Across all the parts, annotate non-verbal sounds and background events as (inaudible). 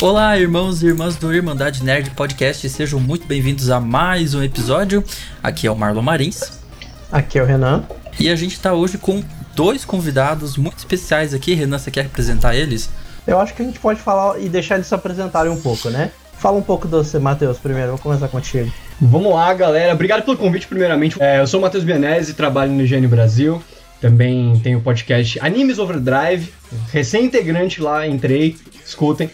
Olá, irmãos e irmãs do Irmandade Nerd Podcast, sejam muito bem-vindos a mais um episódio. Aqui é o Marlon Marins. Aqui é o Renan. E a gente tá hoje com dois convidados muito especiais aqui. Renan, você quer apresentar eles? Eu acho que a gente pode falar e deixar eles se apresentarem um pouco, né? Fala um pouco do você, Matheus, primeiro. Vou começar contigo. Vamos lá, galera. Obrigado pelo convite, primeiramente. É, eu sou o Matheus Bianese, trabalho no Gênio Brasil. Também tenho o podcast Animes Overdrive. Recém-integrante lá, entrei, escutem.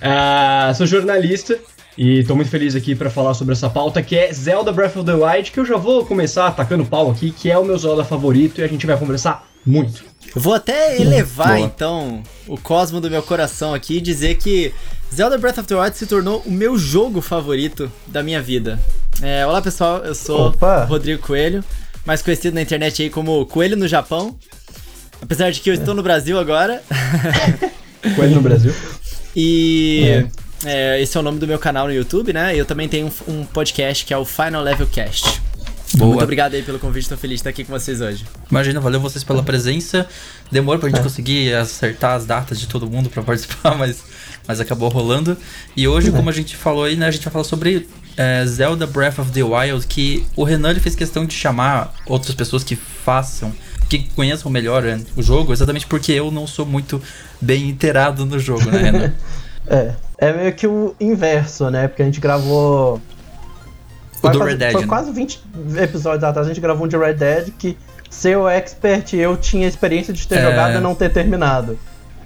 Uh, sou jornalista e tô muito feliz aqui para falar sobre essa pauta que é Zelda Breath of the Wild, que eu já vou começar atacando pau aqui, que é o meu Zelda favorito e a gente vai conversar muito. Eu vou até elevar então o cosmo do meu coração aqui e dizer que Zelda Breath of the Wild se tornou o meu jogo favorito da minha vida. É, olá pessoal, eu sou Opa. Rodrigo Coelho, mais conhecido na internet aí como Coelho no Japão. Apesar de que eu estou no Brasil agora. Coelho no Brasil. (laughs) E é. É, esse é o nome do meu canal no YouTube, né? Eu também tenho um, um podcast que é o Final Level Cast. Boa. Muito obrigado aí pelo convite, tô feliz de estar aqui com vocês hoje. Imagina, valeu vocês pela presença. Demorou pra gente é. conseguir acertar as datas de todo mundo para participar, (laughs) mas, mas acabou rolando. E hoje, como a gente falou aí, né, a gente vai falar sobre é, Zelda Breath of the Wild, que o Renan ele fez questão de chamar outras pessoas que façam, que conheçam melhor é, o jogo, exatamente porque eu não sou muito bem inteirado no jogo, né, Renan? (laughs) é, é meio que o inverso, né? Porque a gente gravou. O do Red Dead. Foi né? quase 20 episódios atrás, a gente gravou um de Red Dead que ser o expert eu tinha experiência de ter é... jogado e não ter terminado.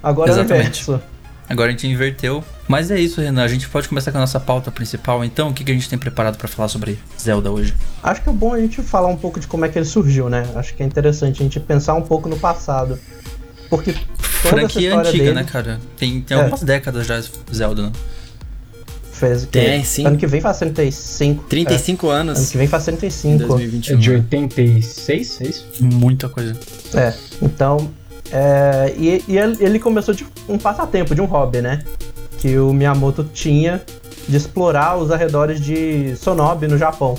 Agora Exatamente. é o inverso. Agora a gente inverteu. Mas é isso, Renan. A gente pode começar com a nossa pauta principal, então. O que, que a gente tem preparado para falar sobre Zelda hoje? Acho que é bom a gente falar um pouco de como é que ele surgiu, né? Acho que é interessante a gente pensar um pouco no passado. Porque toda Franquia essa antiga, dele... né, cara? Tem, tem é. algumas décadas já Zelda, né? Fez tem, sim. Ano que vem faz 35. 35 é. anos. Ano que vem faz 35. 2021. É de 86, é isso? Muita coisa. É, então é, e, e, ele começou de um passatempo, de um hobby, né? Que o Miyamoto tinha de explorar os arredores de Sonobe, no Japão.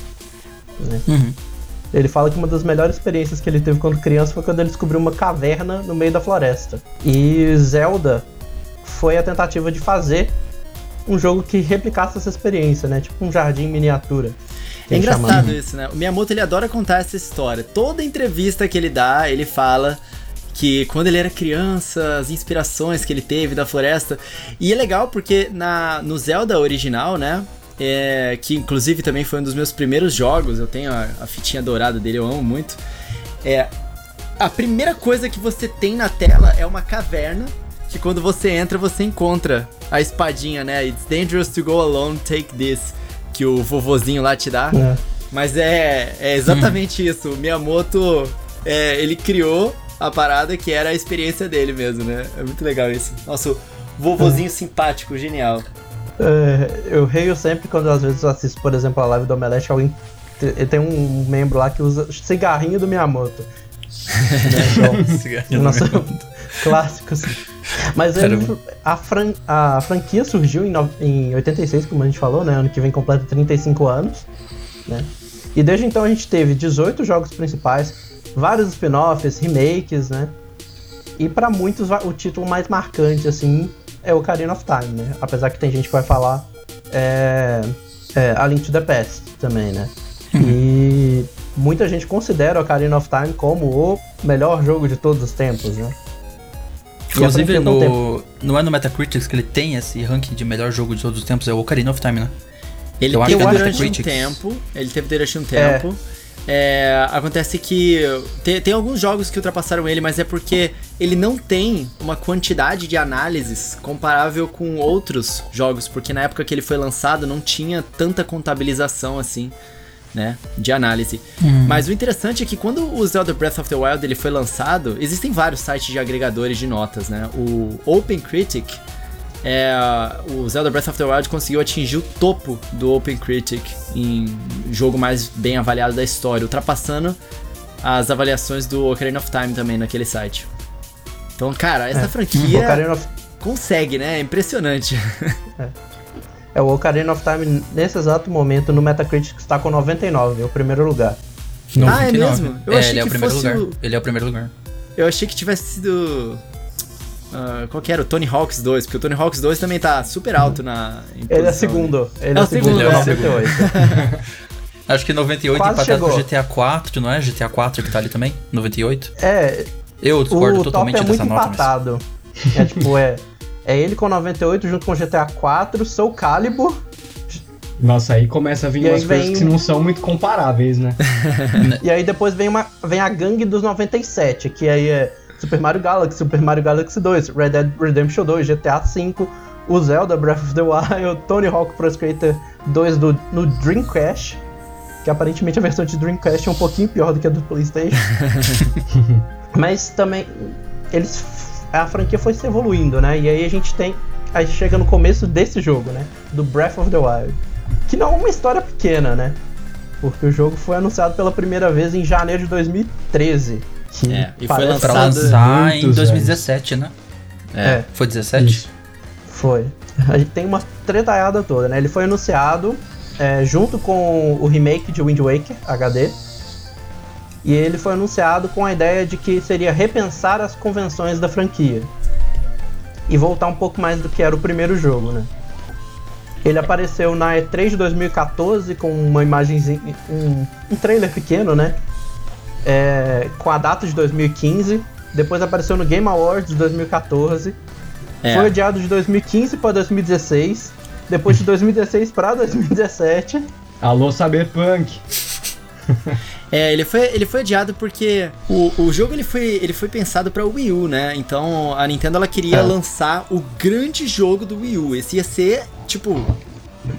Né? Uhum. Ele fala que uma das melhores experiências que ele teve quando criança foi quando ele descobriu uma caverna no meio da floresta. E Zelda foi a tentativa de fazer um jogo que replicasse essa experiência, né? Tipo um jardim miniatura. É engraçado isso, né? O Miyamoto ele adora contar essa história. Toda entrevista que ele dá, ele fala que quando ele era criança, as inspirações que ele teve da floresta. E é legal porque na, no Zelda original, né? É, que inclusive também foi um dos meus primeiros jogos, eu tenho a, a fitinha dourada dele, eu amo muito. É, a primeira coisa que você tem na tela é uma caverna que quando você entra você encontra a espadinha, né? It's dangerous to go alone, take this, que o vovozinho lá te dá. É. Mas é, é exatamente isso. O Miyamoto, é, ele criou a parada que era a experiência dele mesmo, né? É muito legal isso. Nosso vovozinho simpático, genial. É, eu reio sempre quando às vezes assisto, por exemplo, a live do Omelete, alguém tem um membro lá que usa cigarrinho do Miyamoto. né? então, nosso clássico. Assim. Mas ele, a, fran, a franquia surgiu em, no, em 86, como a gente falou, né? Ano que vem completa 35 anos. Né? E desde então a gente teve 18 jogos principais, vários spin-offs, remakes, né? E para muitos o título mais marcante, assim, é o Ocarina of Time, né? Apesar que tem gente que vai falar é, é, A Link to the Past também, né? Uhum. E muita gente considera o Ocarina of Time como o melhor jogo de todos os tempos, né? Inclusive, no, não é no Metacritic que ele tem esse ranking de melhor jogo de todos os tempos, é o Ocarina of Time, né? Ele teve durante um tempo, ele teve durante um tempo, é. É, acontece que tem, tem, alguns jogos que ultrapassaram ele, mas é porque ele não tem uma quantidade de análises comparável com outros jogos, porque na época que ele foi lançado não tinha tanta contabilização assim, né, de análise. Hum. Mas o interessante é que quando o Zelda Breath of the Wild ele foi lançado, existem vários sites de agregadores de notas, né? O OpenCritic é, o Zelda Breath of the Wild conseguiu atingir o topo do Open Critic em jogo mais bem avaliado da história, ultrapassando as avaliações do Ocarina of Time também naquele site. Então, cara, essa é. franquia of... consegue, né? É impressionante. (laughs) É. é. o Ocarina of Time, nesse exato momento, no Metacritic está com 99, é o primeiro lugar. 99. Ah, é mesmo? Eu é, achei ele é o primeiro lugar. O... Ele é o primeiro lugar. Eu achei que tivesse sido Uh, qual que era? O Tony Hawks 2, porque o Tony Hawks 2 também tá super alto na. Ele é segundo. Ele é, é segundo, é, é 98. (laughs) Acho que 98 Quase empatado chegou. com GTA 4, não é? GTA 4 que tá ali também? 98? É. Eu discordo totalmente top é dessa muito nota. Empatado. Mas... É tipo, é. É ele com 98 junto com GTA 4, Soul Calibur. Nossa, aí começa a vir umas vem... coisas que não são muito comparáveis, né? (laughs) e aí depois vem, uma, vem a gangue dos 97, que aí é Super Mario Galaxy, Super Mario Galaxy 2, Red Dead Redemption 2, GTA V, o Zelda Breath of the Wild, (laughs) Tony Hawk Pro Skater 2 do, no Dreamcast, que aparentemente a versão de Dreamcast é um pouquinho pior do que a do PlayStation. (laughs) Mas também eles a franquia foi se evoluindo, né? E aí a gente tem aí chega no começo desse jogo, né? Do Breath of the Wild, que não é uma história pequena, né? Porque o jogo foi anunciado pela primeira vez em janeiro de 2013. Que é, e foi lançado pra lançar em 2017, anos. né? É. é. Foi 17? Isso. Foi. (laughs) A gente tem uma tretaiada toda, né? Ele foi anunciado é, junto com o remake de Wind Waker HD. E ele foi anunciado com a ideia de que seria repensar as convenções da franquia. E voltar um pouco mais do que era o primeiro jogo, né? Ele apareceu na E3 de 2014 com uma imagem, um, um trailer pequeno, né? É, com a data de 2015. Depois apareceu no Game Awards de 2014. É. Foi adiado de 2015 para 2016 depois de 2016 para 2017. Alô, Cyberpunk! é, ele foi, ele foi adiado porque o, o jogo ele foi, ele foi pensado para Wii U, né? Então a Nintendo ela queria é. lançar o grande jogo do Wii U. Esse ia ser, tipo,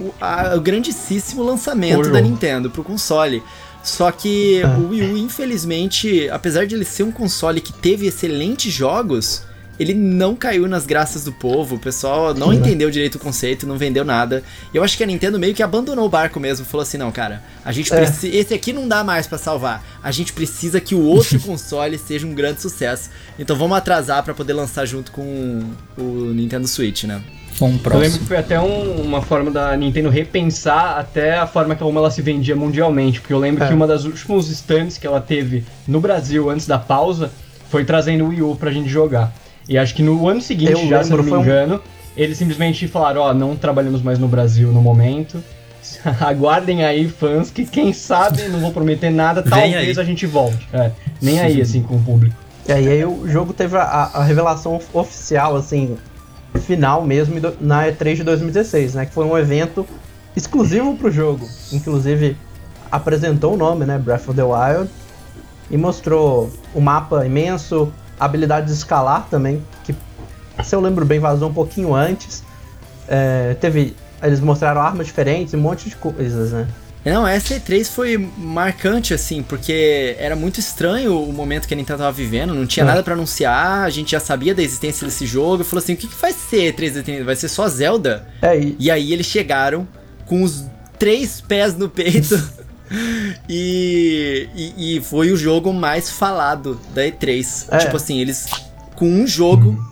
o, a, o grandíssimo lançamento da Nintendo pro console. Só que é. o Wii U, infelizmente, apesar de ele ser um console que teve excelentes jogos, ele não caiu nas graças do povo, o pessoal não Sim, né? entendeu direito o conceito, não vendeu nada. Eu acho que a Nintendo meio que abandonou o barco mesmo, falou assim: não, cara, a gente é. precisa. Esse aqui não dá mais para salvar. A gente precisa que o outro (laughs) console seja um grande sucesso. Então vamos atrasar para poder lançar junto com o Nintendo Switch, né? Um eu lembro que foi até um, uma forma da Nintendo repensar até a forma como ela se vendia mundialmente. Porque eu lembro é. que uma das últimos stands que ela teve no Brasil antes da pausa foi trazendo o Wii U pra gente jogar. E acho que no ano seguinte, eu já lembro, se não me engano, um... eles simplesmente falaram, ó, oh, não trabalhamos mais no Brasil no momento. (laughs) Aguardem aí, fãs, que quem sabe, não vou prometer nada, talvez a gente volte. É, nem aí, assim, com o público. É, e aí o jogo teve a, a revelação oficial, assim, final mesmo, na E3 de 2016, né? Que foi um evento exclusivo pro jogo. Inclusive, apresentou o nome, né? Breath of the Wild. E mostrou o mapa imenso, habilidade de escalar também, que se eu lembro bem vazou um pouquinho antes. É, teve. Eles mostraram armas diferentes, um monte de coisas, né? Não, essa E3 foi marcante, assim, porque era muito estranho o momento que a Nintendo tava vivendo, não tinha é. nada para anunciar, a gente já sabia da existência desse jogo, e falou assim, o que, que vai ser E3? Vai ser só Zelda? É, e... e aí eles chegaram com os três pés no peito (laughs) e, e, e, foi o jogo mais falado da E3. É. Tipo assim, eles com um jogo hum.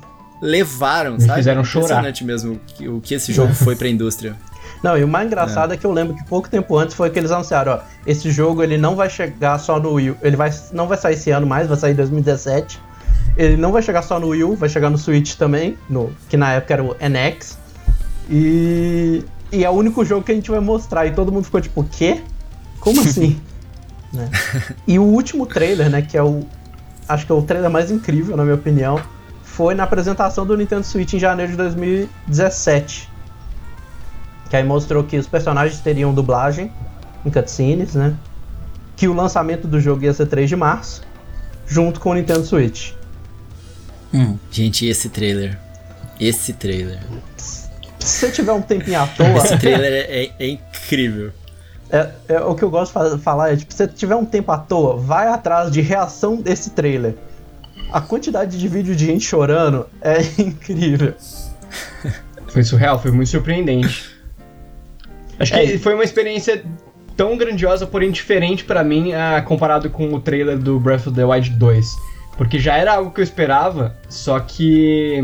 levaram, Me sabe? Fizeram chorar. Impressionante mesmo o que esse jogo (laughs) foi pra indústria. Não, e o mais engraçado é. é. que eu lembro que pouco tempo antes foi que eles anunciaram, ó, esse jogo ele não vai chegar só no Wii ele vai, não vai sair esse ano mais, vai sair em 2017. Ele não vai chegar só no Wii U, vai chegar no Switch também, no, que na época era o NX. E, e é o único jogo que a gente vai mostrar. E todo mundo ficou tipo, o quê? Como assim? (laughs) né? E o último trailer, né, que é o. Acho que é o trailer mais incrível, na minha opinião, foi na apresentação do Nintendo Switch em janeiro de 2017. Que aí mostrou que os personagens teriam dublagem em cutscenes, né? Que o lançamento do jogo ia ser 3 de março, junto com o Nintendo Switch. Hum. Gente, esse trailer. Esse trailer. Se você tiver um tempinho à toa. esse trailer é, é, é incrível. É, é, o que eu gosto de falar é, tipo, se você tiver um tempo à toa, vai atrás de reação desse trailer. A quantidade de vídeo de gente chorando é (laughs) incrível. Foi surreal, foi muito surpreendente. Acho é, que foi uma experiência tão grandiosa, porém diferente para mim, uh, comparado com o trailer do Breath of the Wild 2. Porque já era algo que eu esperava, só que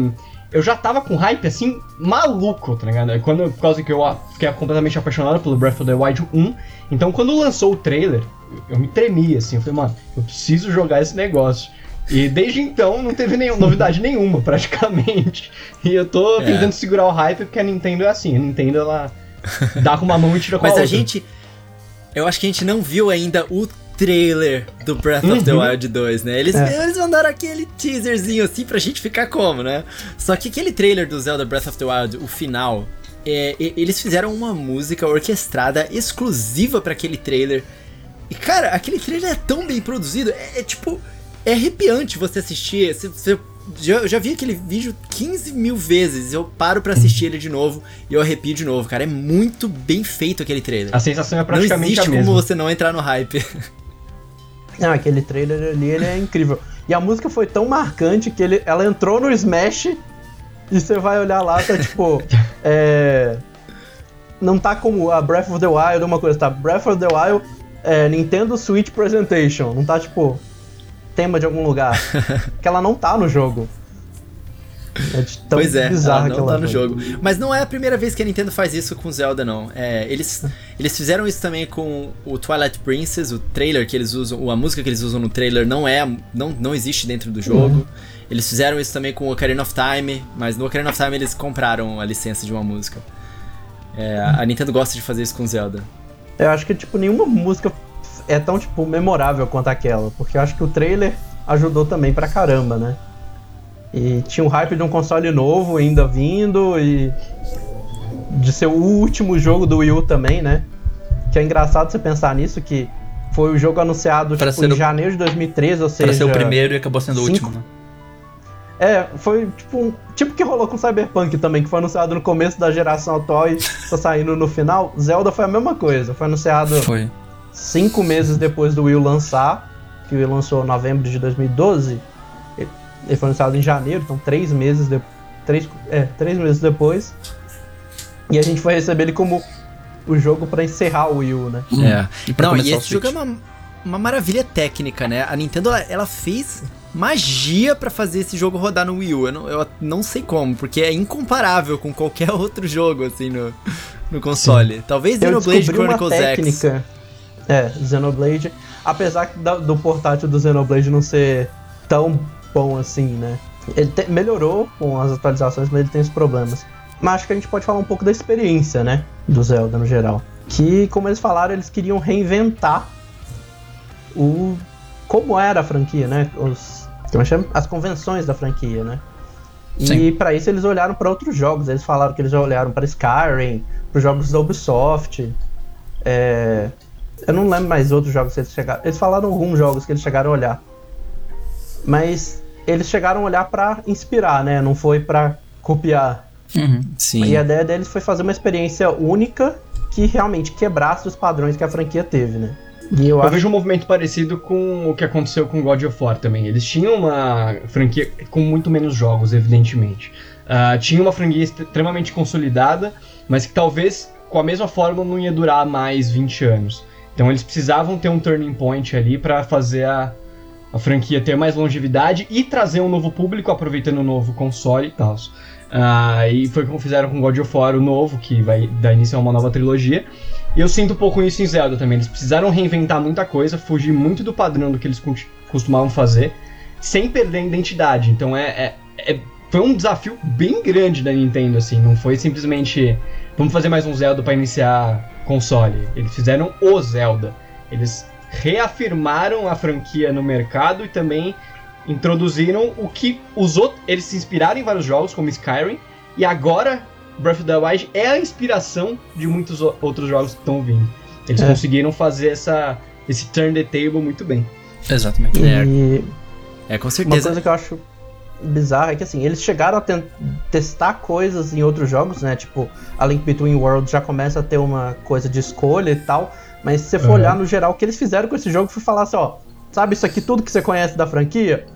eu já tava com hype assim, maluco, tá ligado? Quando, por causa que eu fiquei completamente apaixonado pelo Breath of the Wild 1. Então quando lançou o trailer, eu, me tremi assim. Eu falei, mano, eu preciso jogar esse negócio. E desde então não teve nenhum, (laughs) novidade nenhuma, praticamente. E eu tô é. tentando segurar o hype porque a Nintendo é assim. A Nintendo ela (laughs) dá com uma mão e tira com Mas a, outra. A gente. Eu acho que a gente não viu ainda o trailer do Breath uhum. of the uhum. Wild 2, né? Eles, é. eles mandaram aquele teaserzinho assim pra gente ficar como, né? Só que aquele trailer do Zelda Breath of the Wild, o final, é, eles fizeram uma música orquestrada exclusiva para aquele trailer. E cara, aquele trailer é tão bem produzido, é, é tipo. É arrepiante você assistir. Você, você já, eu já vi aquele vídeo 15 mil vezes. Eu paro para assistir ele de novo e eu arrepio de novo, cara. É muito bem feito aquele trailer. A sensação é praticamente não existe a mesma. como você não entrar no hype. (laughs) Não, aquele trailer ali ele é incrível. E a música foi tão marcante que ele, ela entrou no Smash e você vai olhar lá, tá tipo. (laughs) é, não tá como a Breath of the Wild, uma coisa, tá? Breath of the Wild, é, Nintendo Switch Presentation. Não tá tipo. Tema de algum lugar. (laughs) que ela não tá no jogo. É tão pois é, ela não tá no jogo. Mas não é a primeira vez que a Nintendo faz isso com Zelda, não. É, eles, eles fizeram isso também com o Twilight Princess, o trailer que eles usam, a música que eles usam no trailer não é, não, não existe dentro do jogo. Uhum. Eles fizeram isso também com o Ocarina of Time, mas no Ocarina of Time eles compraram a licença de uma música. É, a Nintendo gosta de fazer isso com Zelda. Eu acho que, tipo, nenhuma música é tão, tipo, memorável quanto aquela, porque eu acho que o trailer ajudou também pra caramba, né? E tinha um hype de um console novo ainda vindo e de ser o último jogo do Wii U também, né? Que é engraçado você pensar nisso, que foi o jogo anunciado tipo, em o... janeiro de 2013, ou seja... Pra ser o primeiro e acabou sendo cinco... o último, né? É, foi tipo um, tipo que rolou com Cyberpunk também, que foi anunciado no começo da geração atual e tá saindo no final. Zelda foi a mesma coisa, foi anunciado foi. Cinco meses depois do Wii U lançar, que o Wii lançou em novembro de 2012. Ele foi anunciado em janeiro, então três meses, de, três, é, três meses depois. E a gente foi receber ele como o jogo para encerrar o Wii U, né? É. E Não, e esse jogo é uma, uma maravilha técnica, né? A Nintendo, ela, ela fez magia para fazer esse jogo rodar no Wii U. Eu não, eu não sei como, porque é incomparável com qualquer (laughs) outro jogo, assim, no, no console. Sim. Talvez Xenoblade Chronicles X. É, Xenoblade. Apesar do portátil do Xenoblade não ser tão bom assim, né? Ele te, melhorou com as atualizações, mas ele tem os problemas. Mas acho que a gente pode falar um pouco da experiência, né? Do Zelda no geral. Que, como eles falaram, eles queriam reinventar o. como era a franquia, né? Os, como chama? As convenções da franquia, né? E para isso eles olharam para outros jogos. Eles falaram que eles já olharam para Skyrim, para jogos da Ubisoft. É... Eu não lembro mais outros jogos que eles chegaram. Eles falaram alguns jogos que eles chegaram a olhar. Mas eles chegaram a olhar para inspirar, né? Não foi para copiar. Uhum, sim. E a ideia deles foi fazer uma experiência única que realmente quebrasse os padrões que a franquia teve, né? E eu, eu acho... vejo um movimento parecido com o que aconteceu com God of War também. Eles tinham uma franquia com muito menos jogos, evidentemente. Uh, tinha uma franquia extremamente consolidada, mas que talvez com a mesma forma não ia durar mais 20 anos. Então eles precisavam ter um turning point ali para fazer a, a franquia ter mais longevidade e trazer um novo público aproveitando o novo console e tal. Uh, e foi como fizeram com God of War o novo, que vai dar início a uma nova trilogia. E eu sinto um pouco isso em Zelda também. Eles precisaram reinventar muita coisa, fugir muito do padrão do que eles costumavam fazer, sem perder a identidade. Então é, é, é, foi um desafio bem grande da Nintendo, assim. Não foi simplesmente vamos fazer mais um Zelda para iniciar console. Eles fizeram o Zelda. Eles reafirmaram a franquia no mercado e também introduziram o que os outros. Eles se inspiraram em vários jogos, como Skyrim, e agora Breath of the Wild é a inspiração de muitos outros jogos que estão vindo. Eles é. conseguiram fazer essa, esse turn the table muito bem. Exatamente. E... É, com certeza. Uma coisa que eu acho bizarra é que assim, eles chegaram a testar coisas em outros jogos, né? Tipo, a Link Between Worlds já começa a ter uma coisa de escolha e tal. Mas se você for uhum. olhar no geral, o que eles fizeram com esse jogo foi falar assim, ó, sabe isso aqui, tudo que você conhece da franquia?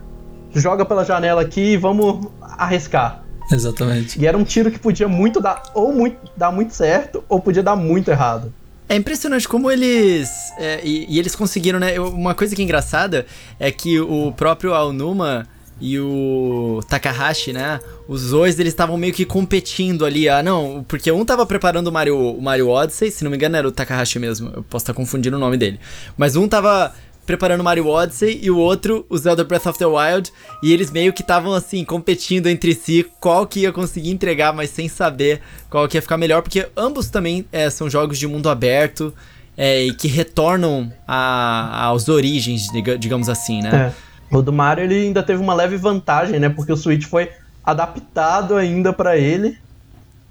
Joga pela janela aqui e vamos arriscar. Exatamente. E era um tiro que podia muito dar, ou muito, dar muito certo, ou podia dar muito errado. É impressionante como eles. É, e, e, eles conseguiram, né? Uma coisa que é engraçada é que o próprio Aonuma e o Takahashi, né? Os dois eles estavam meio que competindo ali. Ah, não, porque um tava preparando o Mario, o Mario Odyssey, se não me engano era o Takahashi mesmo. Eu posso estar confundindo o nome dele. Mas um tava preparando Mario Odyssey e o outro, o Zelda Breath of the Wild, e eles meio que estavam assim, competindo entre si qual que ia conseguir entregar, mas sem saber qual que ia ficar melhor, porque ambos também é, são jogos de mundo aberto é, e que retornam aos origens, digamos assim, né? É. O do Mario ele ainda teve uma leve vantagem, né? Porque o Switch foi adaptado ainda para ele.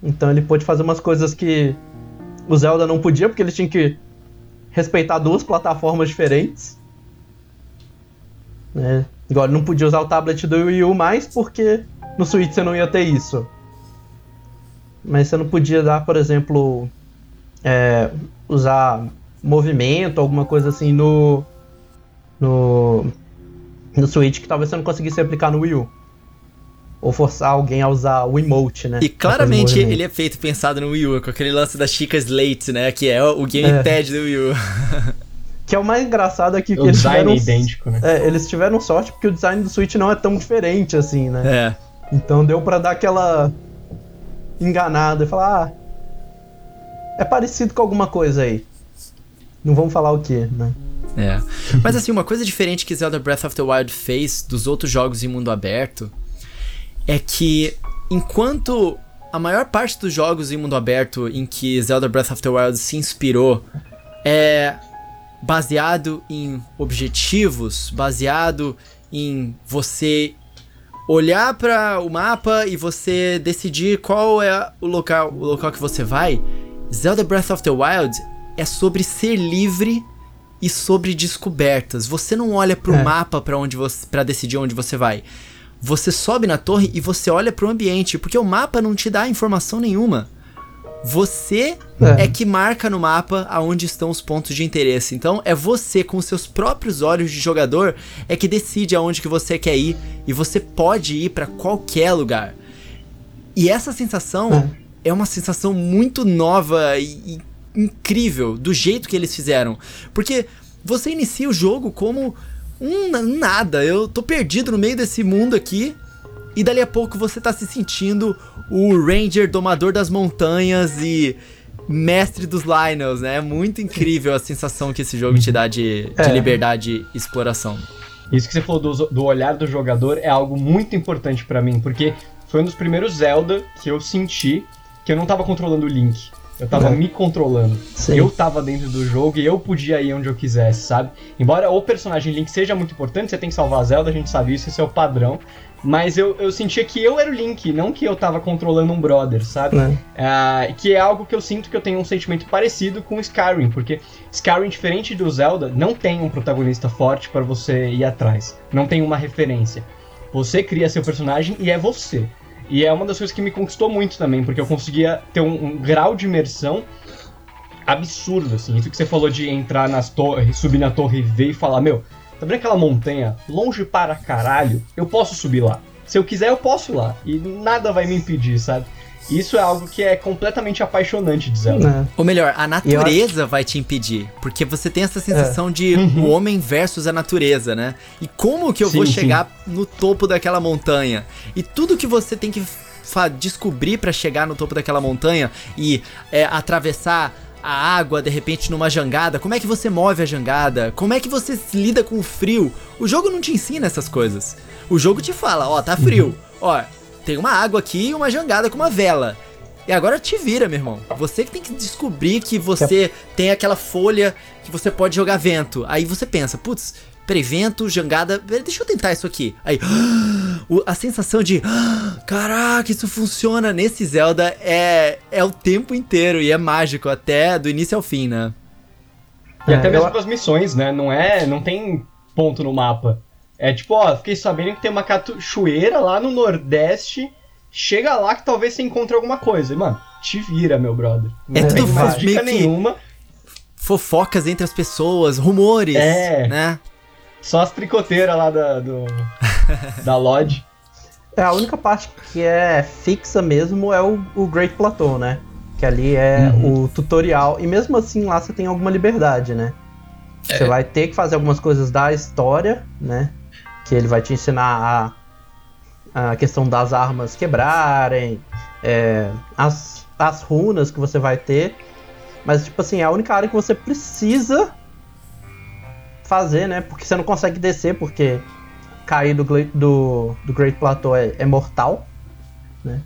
Então ele pôde fazer umas coisas que o Zelda não podia, porque ele tinha que respeitar duas plataformas diferentes. Né? Igual, ele não podia usar o tablet do Wii U mais porque no Switch você não ia ter isso. Mas você não podia dar, por exemplo, é, usar movimento, alguma coisa assim no, no, no Switch que talvez você não conseguisse aplicar no Wii U. Ou forçar alguém a usar o emote, né? E claramente ele é feito pensado no Wii U, com aquele lance da Chica Slate, né? Que é o gamepad é. do Wii U. (laughs) Que é o mais engraçado aqui que o eles design tiveram, é idêntico, né? É, eles tiveram sorte porque o design do Switch não é tão diferente assim, né? É. Então deu para dar aquela enganada e falar, ah, é parecido com alguma coisa aí. Não vamos falar o que, né? É. (laughs) Mas assim, uma coisa diferente que Zelda Breath of the Wild fez dos outros jogos em mundo aberto é que enquanto a maior parte dos jogos em mundo aberto em que Zelda Breath of the Wild se inspirou é baseado em objetivos, baseado em você olhar para o mapa e você decidir qual é o local, o local que você vai. Zelda Breath of the Wild é sobre ser livre e sobre descobertas. Você não olha para o é. mapa para onde você para decidir onde você vai. Você sobe na torre e você olha para o ambiente, porque o mapa não te dá informação nenhuma. Você é. é. que marca no mapa aonde estão os pontos de interesse. Então é você com seus próprios olhos de jogador é que decide aonde que você quer ir e você pode ir para qualquer lugar. E essa sensação é. é uma sensação muito nova e, e incrível do jeito que eles fizeram, porque você inicia o jogo como um nada. Eu tô perdido no meio desse mundo aqui e dali a pouco você tá se sentindo o Ranger domador das montanhas e mestre dos Lionels, né? É muito incrível a sensação que esse jogo te dá de, de é. liberdade e exploração. Isso que você falou do, do olhar do jogador é algo muito importante para mim, porque foi um dos primeiros Zelda que eu senti que eu não tava controlando o Link. Eu tava é. me controlando. Sim. Eu tava dentro do jogo e eu podia ir onde eu quisesse, sabe? Embora o personagem Link seja muito importante, você tem que salvar a Zelda, a gente sabe isso, esse é o padrão. Mas eu, eu sentia que eu era o Link, não que eu tava controlando um brother, sabe? É. Uh, que é algo que eu sinto que eu tenho um sentimento parecido com Skyrim, porque Skyrim, diferente do Zelda, não tem um protagonista forte para você ir atrás. Não tem uma referência. Você cria seu personagem e é você. E é uma das coisas que me conquistou muito também, porque eu conseguia ter um, um grau de imersão absurdo, assim. Isso que você falou de entrar nas torres, subir na torre e ver e falar, meu, Tá vendo aquela montanha longe para caralho? Eu posso subir lá. Se eu quiser, eu posso ir lá. E nada vai me impedir, sabe? Isso é algo que é completamente apaixonante de Zelda. É. Ou melhor, a natureza acho... vai te impedir. Porque você tem essa sensação é. de uhum. o homem versus a natureza, né? E como que eu sim, vou chegar sim. no topo daquela montanha? E tudo que você tem que descobrir para chegar no topo daquela montanha e é, atravessar a água de repente numa jangada, como é que você move a jangada, como é que você lida com o frio. O jogo não te ensina essas coisas. O jogo te fala, ó, tá frio. Uhum. Ó, tem uma água aqui e uma jangada com uma vela. E agora te vira, meu irmão. Você que tem que descobrir que você tem aquela folha que você pode jogar vento. Aí você pensa, putz, prevento, jangada. Deixa eu tentar isso aqui. Aí, (gasps) a sensação de (gasps) caraca, isso funciona nesse Zelda é, é o tempo inteiro e é mágico até do início ao fim, né? E é, até mesmo as missões, né? Não é, não tem ponto no mapa. É tipo, ó, fiquei sabendo que tem uma cachoeira lá no Nordeste. Chega lá que talvez você encontre alguma coisa. E, mano, te vira, meu brother. Não é tudo mais dica nenhuma. Fofocas entre as pessoas, rumores, é. né? Só as tricoteiras lá da, do, (laughs) da Lodge. É, a única parte que é fixa mesmo é o, o Great Plateau, né? Que ali é uhum. o tutorial. E mesmo assim lá você tem alguma liberdade, né? É. Você vai ter que fazer algumas coisas da história, né? Que ele vai te ensinar a, a questão das armas quebrarem, é, as, as runas que você vai ter. Mas, tipo assim, é a única área que você precisa fazer, né? Porque você não consegue descer, porque cair do, do, do Great Plateau é, é mortal, né?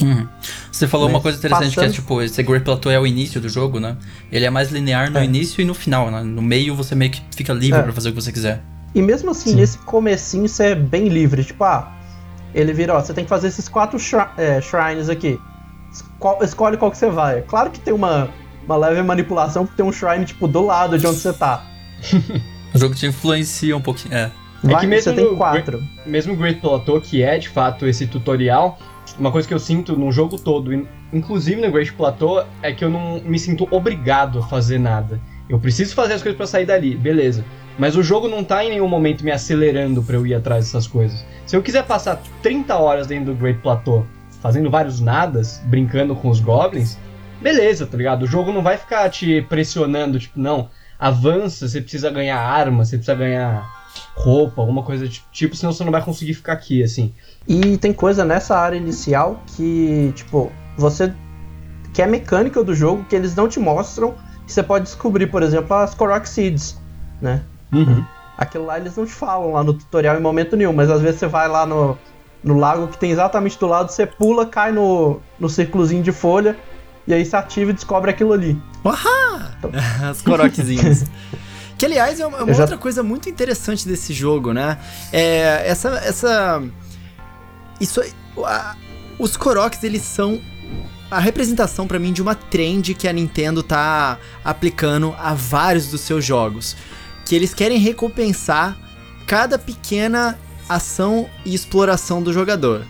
Uhum. Você falou Mas uma coisa interessante passando... que é tipo, esse Great Plateau é o início do jogo, né? Ele é mais linear no é. início e no final, né? No meio você meio que fica livre é. para fazer o que você quiser. E mesmo assim, Sim. nesse comecinho você é bem livre, tipo, ah, ele vira, ó, você tem que fazer esses quatro é, shrines aqui. escolhe qual que você vai. Claro que tem uma, uma leve manipulação, porque tem um shrine, tipo, do lado de onde você tá. (laughs) o jogo te influencia um pouquinho, é. Vai, é que mesmo você tem quatro. Mesmo o Great Plateau, que é de fato esse tutorial, uma coisa que eu sinto no jogo todo, inclusive no Great Plateau, é que eu não me sinto obrigado a fazer nada. Eu preciso fazer as coisas para sair dali, beleza. Mas o jogo não tá em nenhum momento me acelerando para eu ir atrás dessas coisas. Se eu quiser passar 30 horas dentro do Great Plateau, fazendo vários nadas, brincando com os goblins, beleza, tá ligado? O jogo não vai ficar te pressionando, tipo, não, avança, você precisa ganhar arma, você precisa ganhar roupa, alguma coisa tipo, senão você não vai conseguir ficar aqui, assim. E tem coisa nessa área inicial que, tipo, você. que é mecânica do jogo que eles não te mostram. Que você pode descobrir, por exemplo, as Korok Seeds, né? Uhum. Aquilo lá eles não te falam lá no tutorial em momento nenhum, mas às vezes você vai lá no, no lago que tem exatamente do lado, você pula, cai no, no círculozinho de folha, e aí você ativa e descobre aquilo ali. Uhum. Então... (laughs) As Korokzinhas. (laughs) Que, aliás, é uma, uma já... outra coisa muito interessante desse jogo, né? É, essa. essa isso. A, os Koroks, eles são a representação para mim de uma trend que a Nintendo tá aplicando a vários dos seus jogos. Que eles querem recompensar cada pequena ação e exploração do jogador.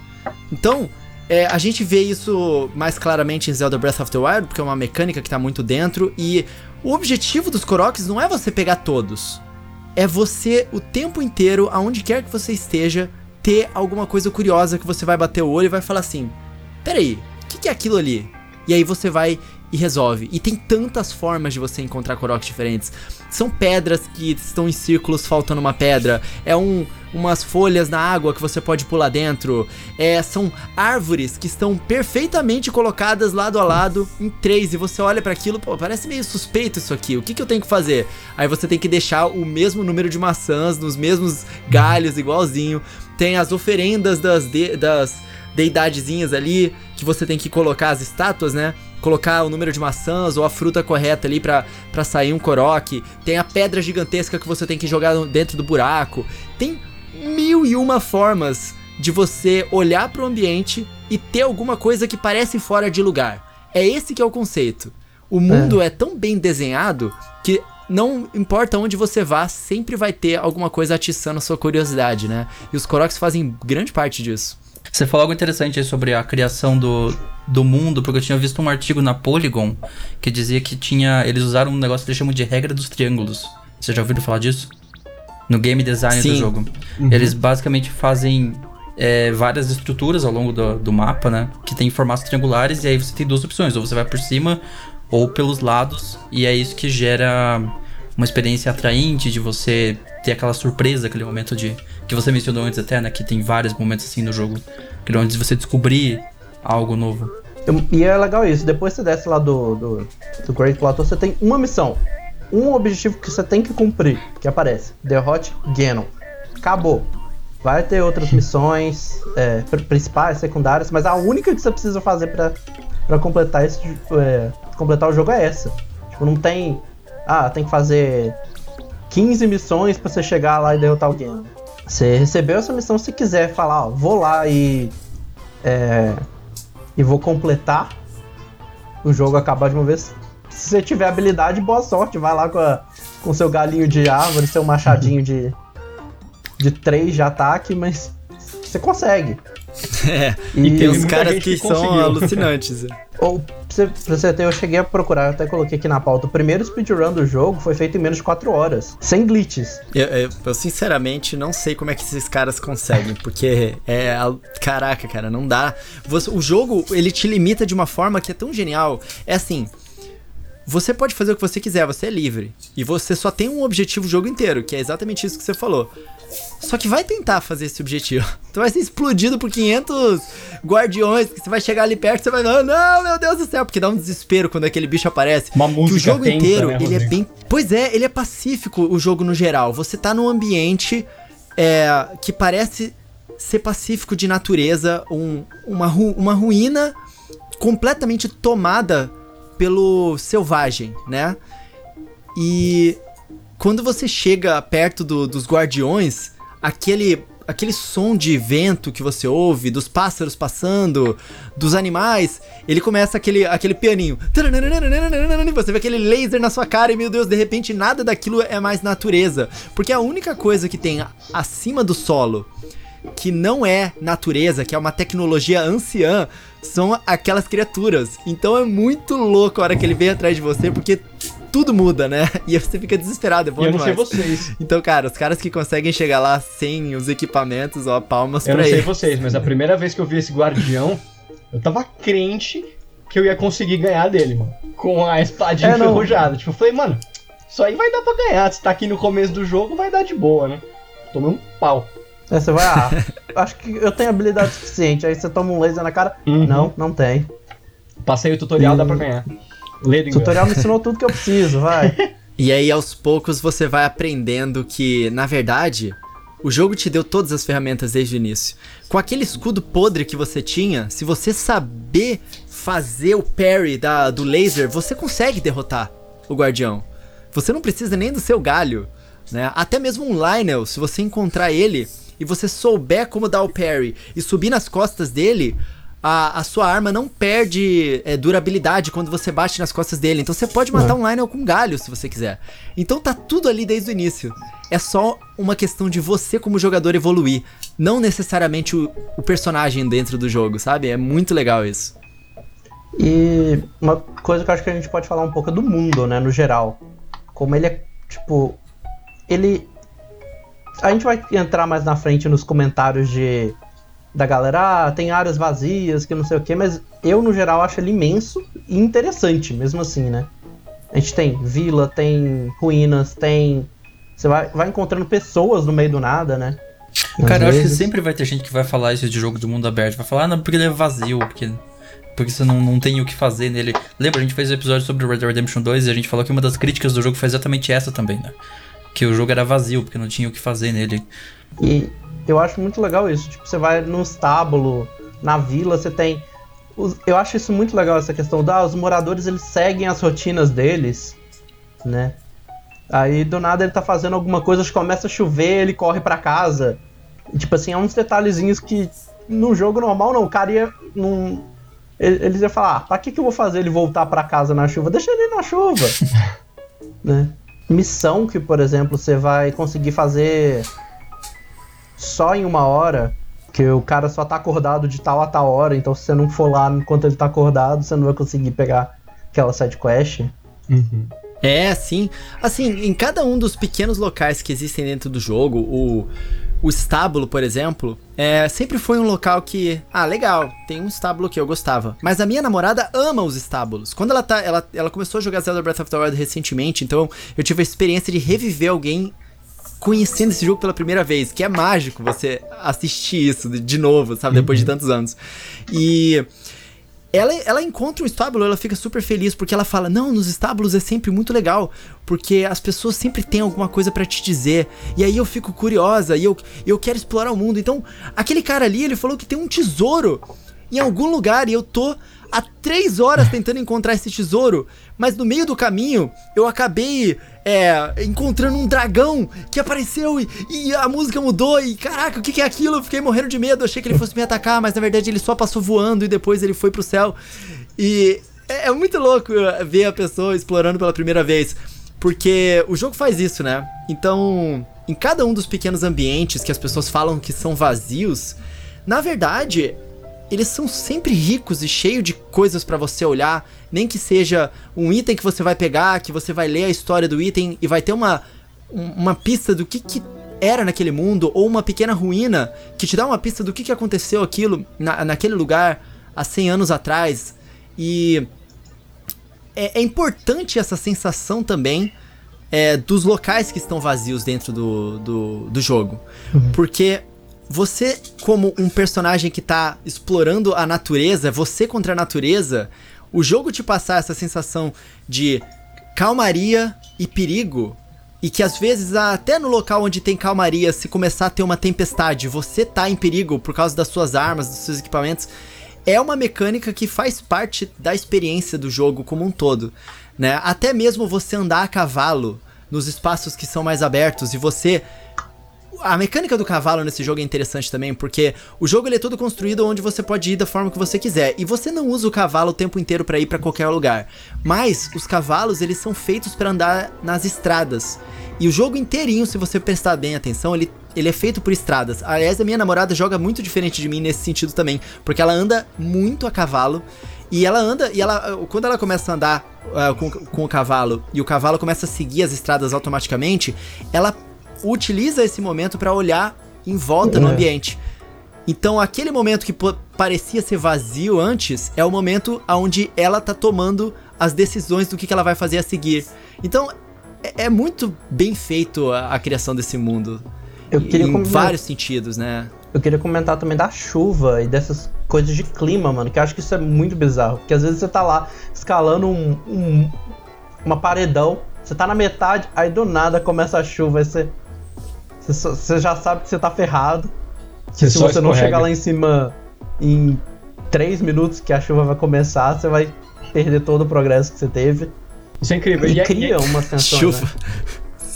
Então, é, a gente vê isso mais claramente em Zelda Breath of the Wild, porque é uma mecânica que tá muito dentro, e o objetivo dos Koroks não é você pegar todos. É você, o tempo inteiro, aonde quer que você esteja, ter alguma coisa curiosa que você vai bater o olho e vai falar assim: peraí, o que, que é aquilo ali? E aí você vai e resolve. E tem tantas formas de você encontrar Koroks diferentes. São pedras que estão em círculos faltando uma pedra. É um umas folhas na água que você pode pular dentro. É, são árvores que estão perfeitamente colocadas lado a lado em três e você olha para aquilo, pô, parece meio suspeito isso aqui. O que, que eu tenho que fazer? Aí você tem que deixar o mesmo número de maçãs nos mesmos galhos igualzinho. Tem as oferendas das de, das deidadezinhas ali que você tem que colocar as estátuas, né? Colocar o número de maçãs ou a fruta correta ali para sair um coroque. Tem a pedra gigantesca que você tem que jogar dentro do buraco. Tem mil e uma formas de você olhar para o ambiente e ter alguma coisa que parece fora de lugar. É esse que é o conceito. O mundo é, é tão bem desenhado que não importa onde você vá, sempre vai ter alguma coisa atiçando a sua curiosidade, né? E os Koroks fazem grande parte disso. Você falou algo interessante aí sobre a criação do, do mundo, porque eu tinha visto um artigo na Polygon que dizia que tinha. Eles usaram um negócio que eles chamam de regra dos triângulos. Você já ouviu falar disso? No game design Sim. do jogo. Uhum. Eles basicamente fazem é, várias estruturas ao longo do, do mapa, né? Que tem formatos triangulares, e aí você tem duas opções: ou você vai por cima ou pelos lados, e é isso que gera uma experiência atraente de você ter aquela surpresa, aquele momento de que você mencionou antes até, né? Que tem vários momentos assim no jogo. Aquele momento de você descobrir algo novo. E é legal isso. Depois você desce lá do, do, do Great Plateau, você tem uma missão. Um objetivo que você tem que cumprir, que aparece. Derrote Ganon. Acabou. Vai ter outras missões é, principais, secundárias, mas a única que você precisa fazer para completar, esse, é, completar o jogo é essa. Tipo, não tem. Ah, tem que fazer 15 missões para você chegar lá e derrotar alguém. Você recebeu essa missão se quiser falar, ó, vou lá e. É, e vou completar o jogo acabar de uma vez. Se você tiver habilidade, boa sorte. Vai lá com, a, com seu galinho de árvore, seu machadinho (laughs) de, de 3 de ataque, mas você consegue. (laughs) É, e, e tem uns caras que, que são alucinantes. (laughs) Ou, pra você, pra você ter, eu cheguei a procurar, até coloquei aqui na pauta. O primeiro speedrun do jogo foi feito em menos de 4 horas, sem glitches. Eu, eu, eu, sinceramente não sei como é que esses caras conseguem, porque é. Caraca, cara, não dá. Você, o jogo, ele te limita de uma forma que é tão genial. É assim. Você pode fazer o que você quiser, você é livre. E você só tem um objetivo o jogo inteiro, que é exatamente isso que você falou. Só que vai tentar fazer esse objetivo. (laughs) Tu vai ser explodido por 500 guardiões, que você vai chegar ali perto, você vai, não, não, meu Deus do céu, porque dá um desespero quando aquele bicho aparece. Uma música que o jogo tensa, inteiro, né, ele é bem, pois é, ele é pacífico o jogo no geral. Você tá num ambiente é, que parece ser pacífico de natureza, um, uma, ru- uma ruína completamente tomada pelo selvagem, né? E quando você chega perto do- dos guardiões, aquele aquele som de vento que você ouve, dos pássaros passando, dos animais, ele começa aquele, aquele pianinho. Você vê aquele laser na sua cara e, meu Deus, de repente nada daquilo é mais natureza. Porque a única coisa que tem acima do solo que não é natureza, que é uma tecnologia anciã, são aquelas criaturas. Então é muito louco a hora que ele vem atrás de você, porque tudo muda, né? (laughs) E você fica desesperado, é bom E eu não sei vocês. Então, cara, os caras que conseguem chegar lá sem os equipamentos, ó, palmas Eu pra não sei vocês, mas a primeira vez que eu vi esse guardião, eu tava crente que eu ia conseguir ganhar dele, mano. Com a espadinha É, enferrujada. Tipo, eu falei, mano, isso aí vai dar pra ganhar. Se tá aqui no começo do jogo, vai dar de boa, né? Tomei um pau. Aí você vai, ah, (laughs) acho que eu tenho habilidade suficiente. Aí você toma um laser na cara. Uhum. Não, não tem. Passei o tutorial, dá pra ganhar. Lê tutorial me ensinou tudo que eu preciso, vai. (laughs) E aí, aos poucos, você vai aprendendo que, na verdade, o jogo te deu todas as ferramentas desde o início. Com aquele escudo podre que você tinha, se você saber fazer o parry da, do laser, você consegue derrotar o guardião. Você não precisa nem do seu galho, né? Até mesmo um Lionel, se você encontrar ele e você souber como dar o parry e subir nas costas dele, a, a sua arma não perde é, durabilidade quando você bate nas costas dele. Então você pode matar um Lionel com galho se você quiser. Então tá tudo ali desde o início. É só uma questão de você como jogador evoluir, não necessariamente o, o personagem dentro do jogo, sabe? É muito legal isso. E uma coisa que eu acho que a gente pode falar um pouco é do mundo, né, no geral. Como ele é, tipo, ele a gente vai entrar mais na frente nos comentários de da galera, ah, tem áreas vazias, que não sei o que, mas eu no geral acho ele imenso e interessante, mesmo assim, né? A gente tem vila, tem ruínas, tem você vai, vai encontrando pessoas no meio do nada, né? Às Cara, eu acho que sempre vai ter gente que vai falar isso de jogo de mundo aberto. Vai falar, ah, não, porque ele é vazio, porque, porque você não, não tem o que fazer nele. Lembra, a gente fez um episódio sobre Red Dead Redemption 2 e a gente falou que uma das críticas do jogo foi exatamente essa também, né? Que o jogo era vazio, porque não tinha o que fazer nele. E eu acho muito legal isso. Tipo, você vai num estábulo, na vila, você tem. os- Eu acho isso muito legal, essa questão da. os moradores eles seguem as rotinas deles, né? Aí do nada ele tá fazendo alguma coisa, acho que começa a chover, ele corre pra casa. E, tipo assim, é uns detalhezinhos que no jogo normal não, o cara ia. Num, ele- eles iam falar, ah, pra que, que eu vou fazer ele voltar pra casa na chuva? Deixa ele ir na chuva. (laughs) né? Missão que, por exemplo, você vai conseguir fazer só em uma hora, que o cara só tá acordado de tal a tal hora, então se você não for lá enquanto ele tá acordado, você não vai conseguir pegar aquela side quest. Uhum. É, sim. Assim, em cada um dos pequenos locais que existem dentro do jogo, o, o estábulo, por exemplo, é, sempre foi um local que. Ah, legal, tem um estábulo que eu gostava. Mas a minha namorada ama os estábulos. Quando ela tá. Ela, ela começou a jogar Zelda Breath of the Wild recentemente, então eu tive a experiência de reviver alguém conhecendo esse jogo pela primeira vez, que é mágico você assistir isso de- de novo, sabe, depois de tantos anos. E ela, ela encontra um estábulo, ela fica super feliz porque ela fala: Não, nos estábulos é sempre muito legal, porque as pessoas sempre têm alguma coisa pra te dizer. E aí eu fico curiosa e eu, eu quero explorar o mundo. Então, aquele cara ali, ele falou que tem um tesouro em algum lugar e eu tô há três horas tentando encontrar esse tesouro, mas no meio do caminho eu acabei é, encontrando um dragão que apareceu e, e a música mudou e caraca, o que, que é aquilo? Eu fiquei morrendo de medo, achei que ele fosse me atacar, mas na verdade ele só passou voando e depois ele foi pro céu. E é, é muito louco uh, ver a pessoa explorando pela primeira vez, porque o jogo faz isso, né? Então, em cada um dos pequenos ambientes que as pessoas falam que são vazios, na verdade, eles são sempre ricos e cheios de coisas pra você olhar, nem que seja um item que você vai pegar, que você vai ler a história do item e vai ter uma, um- uma pista do que, que era naquele mundo, ou uma pequena ruína que te dá uma pista do que, que aconteceu aquilo na, naquele lugar há 100 anos atrás. E é, é importante essa sensação também é, dos locais que estão vazios dentro do, do, do jogo. Uhum. Porque você, como um personagem que tá explorando a natureza, você contra a natureza, o jogo te passar essa sensação de calmaria e perigo. E que às vezes, até no local onde tem calmaria, se começar a ter uma tempestade, você tá em perigo por causa das suas armas, dos seus equipamentos. É uma mecânica que faz parte da experiência do jogo como um todo. Né? Até mesmo você andar a cavalo nos espaços que são mais abertos e você a mecânica do cavalo nesse jogo é interessante também, porque o jogo ele é todo construído onde você pode ir da forma que você quiser. E você não usa o cavalo o tempo inteiro para ir para qualquer lugar. Mas os cavalos, eles são feitos para andar nas estradas. E o jogo inteirinho, se você prestar bem atenção, ele, ele é feito por estradas. Aliás, a minha namorada joga muito diferente de mim nesse sentido também, porque ela anda muito a cavalo. E ela anda, e ela, quando ela começa a andar uh, com, com o cavalo e o cavalo começa a seguir as estradas automaticamente, ela utiliza esse momento para olhar em volta é. no ambiente. Então, aquele momento que parecia ser vazio antes é o momento onde ela tá tomando as decisões do que, que ela vai fazer a seguir. Então, é, é muito bem feito a, a, criação desse mundo. Eu queria em comentar, vários sentidos, né? Eu queria comentar também da chuva e dessas coisas de clima, mano, que eu acho que isso é muito bizarro. Porque às vezes você tá lá escalando um, um uma paredão, você tá na metade, aí do nada começa a chuva, aí você você já sabe que você tá ferrado. Que se você não chegar lá em cima em 3 minutos que a chuva vai começar, você vai perder todo o progresso que você teve. Isso é incrível. E, e cria uma (laughs) sensação. Chuva. Né?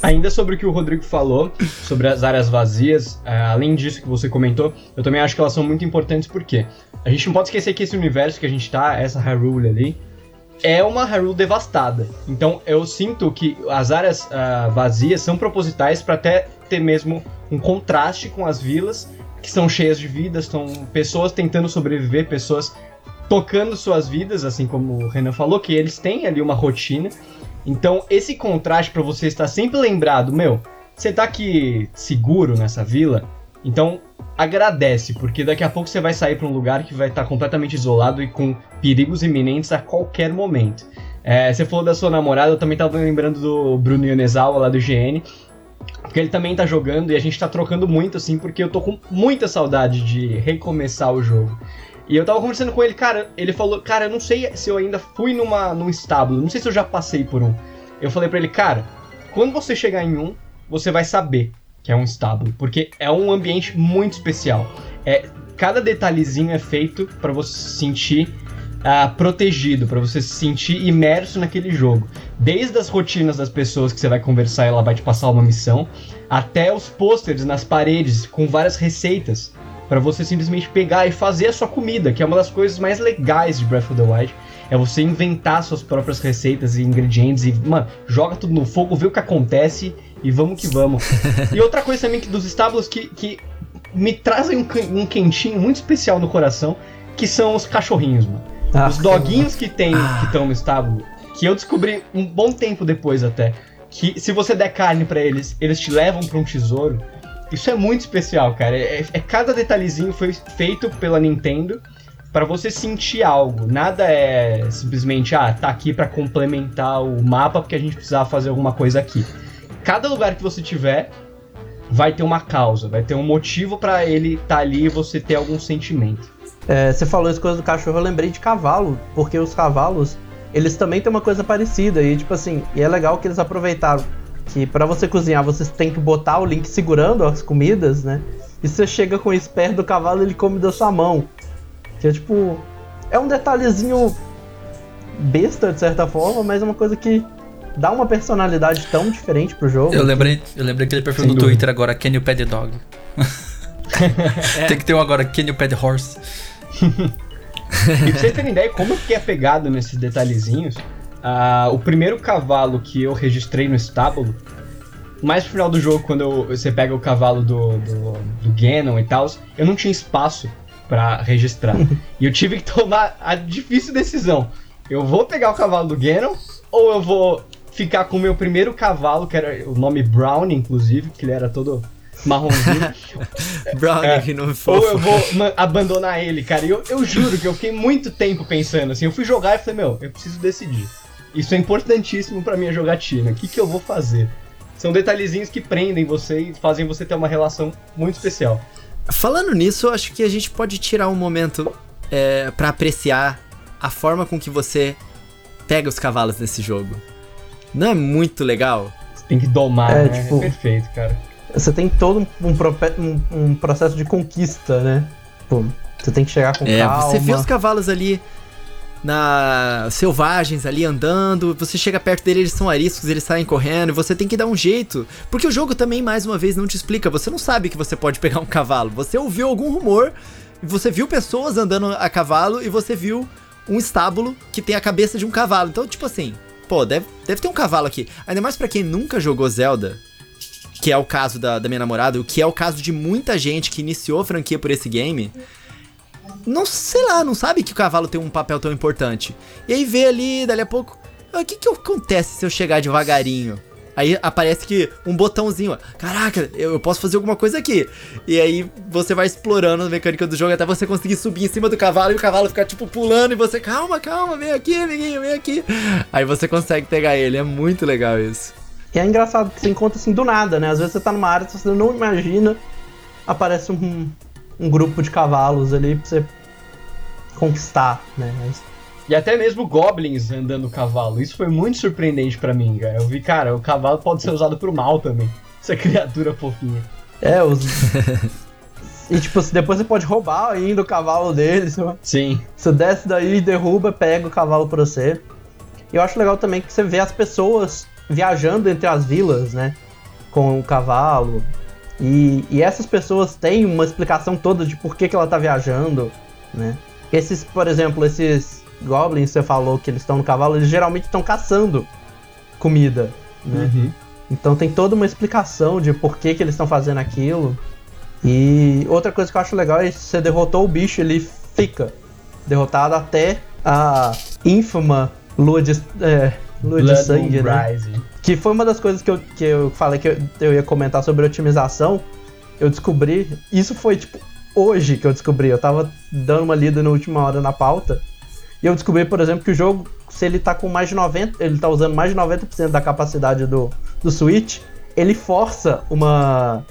Ainda sobre o que o Rodrigo falou, sobre as áreas vazias, é, além disso que você comentou, eu também acho que elas são muito importantes porque a gente não pode esquecer que esse universo que a gente tá, essa Hyrule ali, é uma Hyrule devastada. Então eu sinto que as áreas uh, vazias são propositais para até ter mesmo um contraste com as vilas que são cheias de vida, estão pessoas tentando sobreviver, pessoas tocando suas vidas, assim como o Renan falou, que eles têm ali uma rotina. Então esse contraste para você estar sempre lembrado, meu, você tá aqui seguro nessa vila, então agradece, porque daqui a pouco você vai sair para um lugar que vai estar tá completamente isolado e com perigos iminentes a qualquer momento. É, você falou da sua namorada, eu também tava lembrando do Bruno Yonezawa lá do GN, porque ele também tá jogando e a gente tá trocando muito, assim, porque eu tô com muita saudade de recomeçar o jogo. E eu tava conversando com ele, cara, ele falou, cara, eu não sei se eu ainda fui numa, num estábulo, não sei se eu já passei por um. Eu falei para ele, cara, quando você chegar em um, você vai saber que é um estábulo, porque é um ambiente muito especial. É cada detalhezinho é feito para você se sentir uh, protegido, para você se sentir imerso naquele jogo. Desde as rotinas das pessoas que você vai conversar e ela vai te passar uma missão, até os pôsteres nas paredes com várias receitas para você simplesmente pegar e fazer a sua comida, que é uma das coisas mais legais de Breath of the Wild. É você inventar suas próprias receitas e ingredientes e, mano, joga tudo no fogo, vê o que acontece e vamos que vamos. (laughs) e outra coisa também que dos estábulos que, que me trazem um, um quentinho muito especial no coração, que são os cachorrinhos, mano. Ah, os doguinhos que tem, ah. que estão no estábulo, que eu descobri um bom tempo depois até, que se você der carne para eles, eles te levam para um tesouro. Isso é muito especial, cara. É, é, cada detalhezinho foi feito pela Nintendo para você sentir algo. Nada é simplesmente, ah, tá aqui para complementar o mapa porque a gente precisava fazer alguma coisa aqui cada lugar que você tiver vai ter uma causa, vai ter um motivo para ele estar tá ali e você ter algum sentimento. É, você falou isso coisa do cachorro, eu lembrei de cavalo, porque os cavalos, eles também têm uma coisa parecida e tipo assim, e é legal que eles aproveitaram que para você cozinhar você tem que botar o link segurando as comidas, né? E você chega com isso perto do cavalo, ele come da sua mão. Que é tipo, é um detalhezinho besta de certa forma, mas é uma coisa que dá uma personalidade tão diferente pro jogo. Eu lembrei, eu lembrei aquele perfil no Twitter agora, Can you pet dog? é. (laughs) Tem que ter um agora, Can you pet horse? (laughs) e pra vocês terem ideia como que é pegado nesses detalhezinhos, uh, o primeiro cavalo que eu registrei no estábulo, mais pro final do jogo, quando eu, você pega o cavalo do, do, do Ganon e tal, eu não tinha espaço para registrar. (laughs) e eu tive que tomar a difícil decisão. Eu vou pegar o cavalo do Ganon ou eu vou ficar com o meu primeiro cavalo, que era o nome Brown, inclusive, que ele era todo marronzinho. (laughs) Brown, é, que nome fofo. Ou eu vou abandonar ele, cara. E eu, eu juro que eu fiquei muito tempo pensando, assim, eu fui jogar e falei, meu, eu preciso decidir. Isso é importantíssimo pra minha jogatina. O que, que eu vou fazer? São detalhezinhos que prendem você e fazem você ter uma relação muito especial. Falando nisso, acho que a gente pode tirar um momento é, para apreciar a forma com que você pega os cavalos nesse jogo. Não é muito legal? Você tem que domar, é, né? Tipo, é perfeito, cara. Você tem todo um, um, um processo de conquista, né? Pô, você tem que chegar com é, calma. Você vê os cavalos ali na selvagens ali andando, você chega perto dele, eles são ariscos, eles saem correndo, você tem que dar um jeito. Porque o jogo também, mais uma vez, não te explica. Você não sabe que você pode pegar um cavalo. Você ouviu algum rumor, você viu pessoas andando a cavalo e você viu um estábulo que tem a cabeça de um cavalo. Então, tipo assim, pô, deve, deve ter um cavalo aqui. Ainda mais para quem nunca jogou Zelda, que é o caso da, da minha namorada, o que é o caso de muita gente que iniciou a franquia por esse game não sei lá, não sabe que o cavalo tem um papel tão importante. E aí vê ali, dali a pouco, ah, o que que acontece se eu chegar devagarinho? Aí aparece que um botãozinho, ó, caraca, eu, posso fazer alguma coisa aqui. E aí você vai explorando a mecânica do jogo até você conseguir subir em cima do cavalo e o cavalo ficar tipo pulando e você, calma, calma, vem aqui, amiguinho, vem aqui. Aí você consegue pegar ele, é muito legal isso. E é engraçado que você encontra assim do nada, né? Às vezes você tá numa área que você não imagina, aparece um, um grupo de cavalos ali pra você conquistar, né? E até mesmo goblins andando cavalo. Isso foi muito surpreendente para mim, cara. Eu vi, cara, o cavalo pode ser usado pro mal também. (laughs) Essa criatura fofinha. É, os. (laughs) e tipo, depois você pode roubar ainda o cavalo deles. Sim. Você desce daí, derruba, pega o cavalo pra você. E eu acho legal também que você vê as pessoas viajando entre as vilas, né? Com o cavalo. E, e essas pessoas têm uma explicação toda de por que, que ela tá viajando, né? Esses, por exemplo, esses goblins, você falou que eles estão no cavalo, eles geralmente estão caçando comida, né? Uhum. Então tem toda uma explicação de por que, que eles estão fazendo aquilo. E outra coisa que eu acho legal é que você derrotou o bicho, ele fica derrotado até a ínfima lua de, é, lua de sangue, né? Rising. Que foi uma das coisas que eu, que eu falei que eu, eu ia comentar sobre otimização. Eu descobri, isso foi tipo hoje que eu descobri. Eu tava dando uma lida na última hora na pauta. E eu descobri, por exemplo, que o jogo, se ele tá com mais de 90%, ele tá usando mais de 90% da capacidade do, do Switch, ele força uma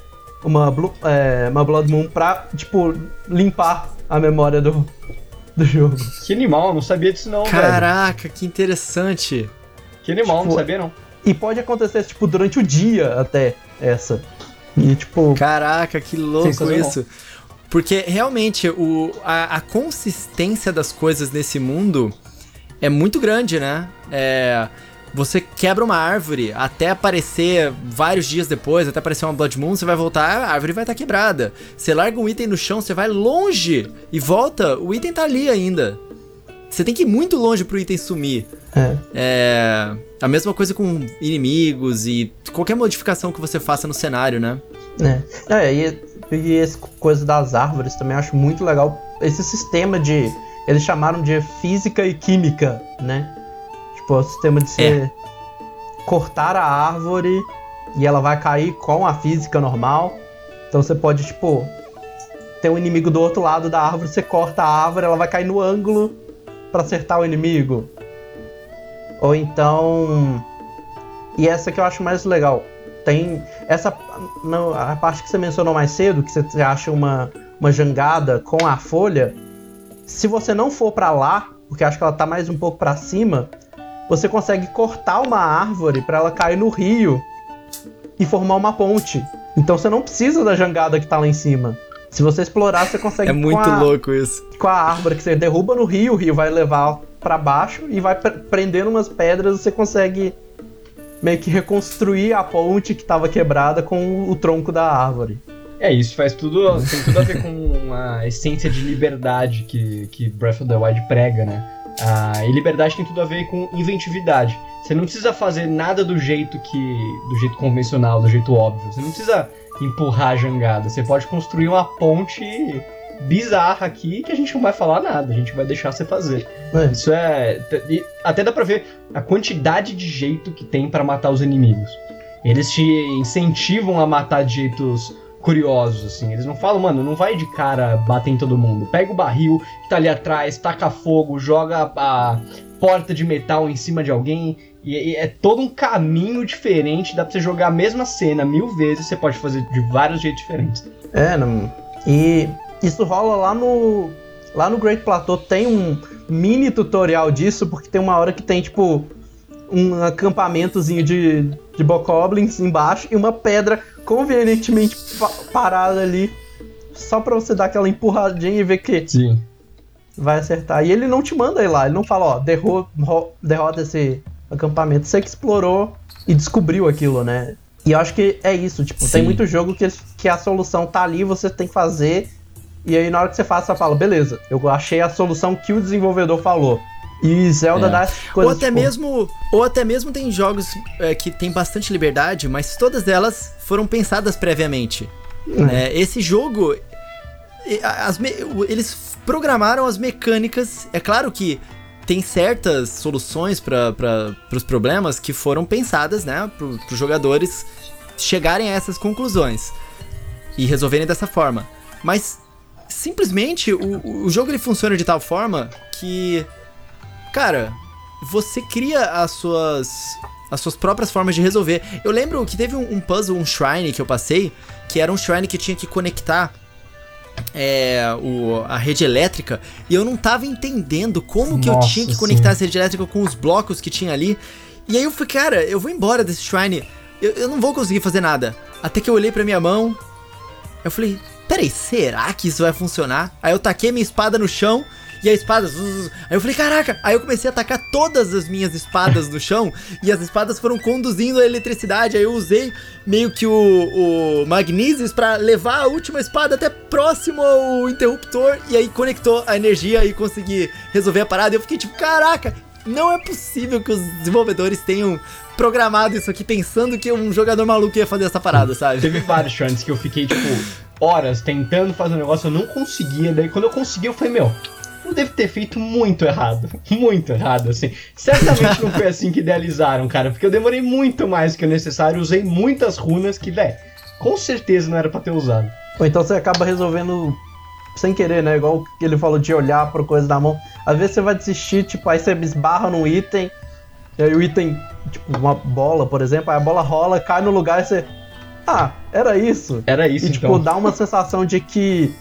uma, é, uma Blood Moon pra, tipo, limpar a memória do, do jogo. Que animal, não sabia disso não, Caraca, velho. que interessante. Que animal, tipo, não sabia não. E pode acontecer, tipo, durante o dia até essa. E, tipo... Caraca, que louco isso. Porque realmente o, a, a, consistência das coisas nesse mundo é muito grande, né? É, você quebra uma árvore até aparecer vários dias depois, até aparecer uma Blood Moon, você vai voltar, a árvore vai estar tá quebrada. Você larga um item no chão, você vai longe e volta, o item tá ali ainda. Você tem que ir muito longe pro item sumir. É. é. A mesma coisa com inimigos e qualquer modificação que você faça no cenário, né? É. é e e essa coisa das árvores também acho muito legal. Esse sistema de. Eles chamaram de física e química, né? Tipo, o sistema de você é. cortar a árvore e ela vai cair com a física normal. Então você pode, tipo, ter um inimigo do outro lado da árvore, você corta a árvore, ela vai cair no ângulo para acertar o inimigo. Ou então. E essa que eu acho mais legal tem essa não, a parte que você mencionou mais cedo, que você acha uma, uma jangada com a folha. Se você não for para lá, porque acho que ela tá mais um pouco para cima, você consegue cortar uma árvore para ela cair no rio e formar uma ponte. Então você não precisa da jangada que tá lá em cima. Se você explorar, você consegue. É muito a, louco isso. Com a árvore que você derruba no rio, o rio vai levar para baixo e vai prendendo umas pedras, você consegue meio que reconstruir a ponte que estava quebrada com o tronco da árvore. É, isso faz tudo. tem tudo a ver com a essência de liberdade que, que Breath of the Wild prega, né? Ah, e liberdade tem tudo a ver com inventividade. Você não precisa fazer nada do jeito que. do jeito convencional, do jeito óbvio. Você não precisa empurrar a jangada. Você pode construir uma ponte bizarra aqui que a gente não vai falar nada, a gente vai deixar você fazer. É. Isso é. Até dá pra ver a quantidade de jeito que tem para matar os inimigos. Eles te incentivam a matar de jeitos curiosos, assim. Eles não falam, mano, não vai de cara bater em todo mundo. Pega o barril que tá ali atrás, taca fogo, joga a porta de metal em cima de alguém. E, é todo um caminho diferente, dá pra você jogar a mesma cena mil vezes, você pode fazer de vários jeitos diferentes. É, não. E isso rola lá no. Lá no Great Plateau tem um mini tutorial disso, porque tem uma hora que tem, tipo, um acampamentozinho de, de Bokoblins embaixo e uma pedra convenientemente pa parada ali, só pra você dar aquela empurradinha e ver que Sim. vai acertar. E ele não te manda ir lá, ele não fala, ó, derro derrota esse acampamento. Você que explorou e descobriu aquilo, né? E eu acho que é isso, tipo, Sim. tem muito jogo que, que a solução tá ali, você tem que fazer. E aí na hora que você faz, você fala, beleza, eu achei a solução que o desenvolvedor falou. E Zelda é. dá coisas. Ou até tipo... mesmo, ou até mesmo tem jogos é, que tem bastante liberdade, mas todas elas foram pensadas previamente. É. É, esse jogo, as eles programaram as mecânicas. É claro que tem certas soluções para os problemas que foram pensadas, né, para os jogadores chegarem a essas conclusões e resolverem dessa forma. Mas simplesmente o, o jogo ele funciona de tal forma que, cara, você cria as suas as suas próprias formas de resolver. Eu lembro que teve um, um puzzle, um shrine que eu passei, que era um shrine que tinha que conectar é, o, a rede elétrica e eu não tava entendendo como que Nossa, eu tinha que conectar sim. essa rede elétrica com os blocos que tinha ali. E aí eu falei, cara, eu vou embora desse shrine, eu, eu não vou conseguir fazer nada. Até que eu olhei pra minha mão, eu falei, peraí, será que isso vai funcionar? Aí eu taquei minha espada no chão e a espada. Aí eu falei, caraca! Aí eu comecei a atacar todas as minhas espadas no chão (laughs) e as espadas foram conduzindo a eletricidade. Aí eu usei meio que o, o Magnesis para levar a última espada até próximo ao interruptor e aí conectou a energia e consegui resolver a parada. Eu fiquei tipo, caraca! Não é possível que os desenvolvedores tenham programado isso aqui pensando que um jogador maluco ia fazer essa parada, sabe? Teve vários chances que eu fiquei, tipo, horas tentando fazer um negócio, eu não conseguia. Daí quando eu consegui, eu falei, meu, eu devo ter feito muito errado. (laughs) Muito errado, assim. Certamente não foi assim que idealizaram, cara, porque eu demorei muito mais que o necessário, usei muitas runas que, velho, com certeza não era para ter usado. Ou então você acaba resolvendo sem querer, né? Igual ele falou de olhar pro coisa da mão. Às vezes você vai desistir, tipo, aí você esbarra num item, e aí o item, tipo, uma bola, por exemplo, aí a bola rola, cai no lugar e você. Ah, era isso. Era isso, e, tipo, então. dá uma sensação de que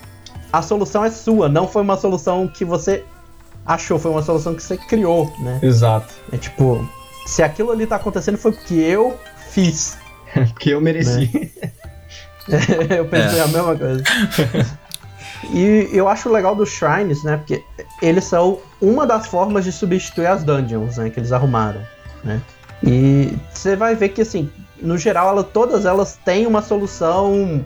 a solução é sua, não foi uma solução que você achou, foi uma solução que você criou, né? Exato. É tipo, se aquilo ali tá acontecendo foi porque eu fiz. (laughs) porque eu mereci. Né? (laughs) eu pensei é. a mesma coisa. e eu acho legal dos shrines, né? Porque eles são uma das formas de substituir as dungeons, né? Que eles arrumaram, né? E você vai ver que, assim, no geral, ela, todas elas têm uma solução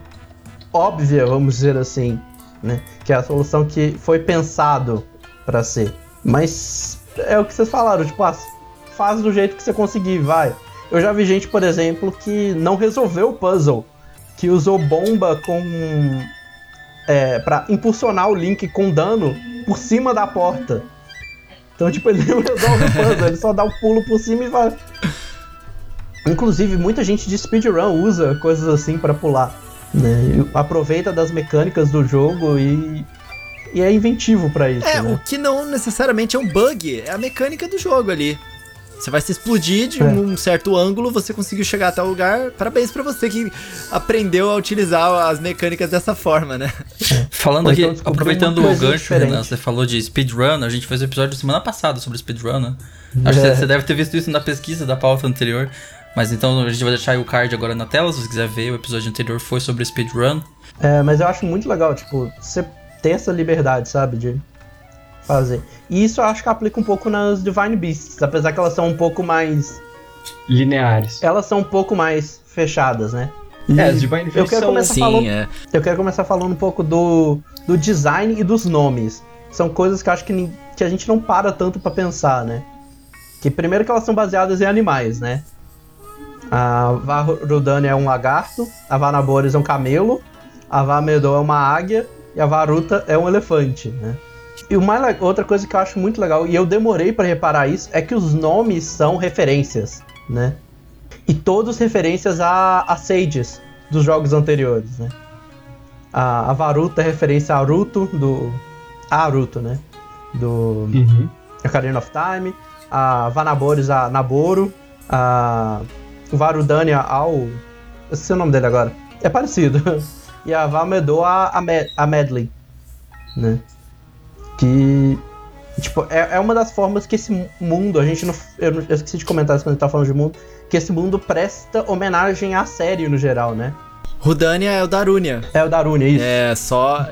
óbvia, vamos dizer assim né? Que é a solução que foi pensado para ser. Mas é o que vocês falaram, tipo, ah, faz do jeito que você conseguir, vai. Eu já vi gente, por exemplo, que não resolveu o puzzle, que usou bomba com é, para impulsionar o Link com dano por cima da porta. Então, tipo, ele não resolve o puzzle, ele só dá o um pulo por cima e vai. Inclusive, muita gente de speedrun usa coisas assim para pular. Né? Aproveita das mecânicas do jogo e, e é inventivo para isso. É, né? o que não necessariamente é um bug, é a mecânica do jogo ali. Você vai se explodir de é. um certo ângulo, você conseguiu chegar até o lugar. Parabéns para você que aprendeu a utilizar as mecânicas dessa forma, né? Falando aqui, então aproveitando o gancho, Renan, você falou de speedrun, a gente fez um episódio semana passada sobre speedrun, né? Acho é. que você deve ter visto isso na pesquisa da pauta anterior. Mas então a gente vai deixar o card agora na tela, se você quiser ver. O episódio anterior foi sobre speedrun. É, mas eu acho muito legal, tipo, você ter essa liberdade, sabe, de fazer. E isso eu acho que aplica um pouco nas Divine Beasts, apesar que elas são um pouco mais. lineares. Elas são um pouco mais fechadas, né? é, as Divine Beasts eu quero são... começar Sim, falando, é. Eu quero começar falando um pouco do, do design e dos nomes. São coisas que eu acho que, que a gente não para tanto para pensar, né? Que primeiro que elas são baseadas em animais, né? A Varudani é um lagarto, a Vanabores é um camelo, a Vamedor é uma águia e a Varuta é um elefante, né? E uma outra coisa que eu acho muito legal, e eu demorei para reparar isso, é que os nomes são referências, né? E todos referências a, a Sages dos jogos anteriores, né? A, a Varuta é referência a Aruto, do. A Aruto, né? Do. Uhum. Ocarina of Time. A Vanaboris a Naboro. A. Varudania ao. Eu esqueci o nome dele agora. É parecido. (laughs) e a Valmedor a, a, Med a Medley. Né? Que. Tipo, é, é uma das formas que esse mundo, a gente não. Eu, eu esqueci de comentar isso quando a gente tá falando de mundo. Que esse mundo presta homenagem à série no geral, né? Rudânia é o Darunia. É o Darunia, isso. É, só.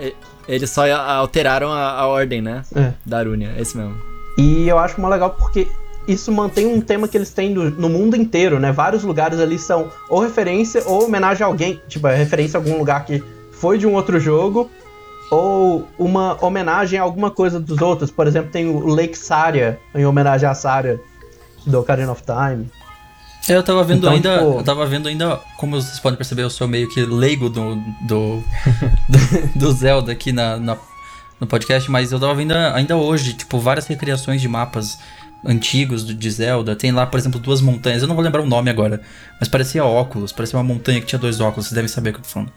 Eles só alteraram a, a ordem, né? É. Darunia, é esse mesmo. E eu acho muito legal porque isso mantém um tema que eles têm no, no, mundo inteiro, né? Vários lugares ali são ou referência ou homenagem a alguém. Tipo, é referência a algum lugar que foi de um outro jogo. Ou uma homenagem a alguma coisa dos outros. Por exemplo, tem o Lake Saria, em homenagem a Saria do Ocarina of Time. Eu tava vendo então, ainda. Tipo... Eu tava vendo ainda. Como vocês podem perceber, eu sou meio que leigo do, do, (laughs) do, do Zelda aqui na, na, no podcast, mas eu tava vendo ainda hoje, tipo, várias recriações de mapas antigos de Zelda. Tem lá, por exemplo, duas montanhas. Eu não vou lembrar o nome agora, mas parecia óculos, parecia uma montanha que tinha dois óculos. Vocês devem saber o que eu tô falando.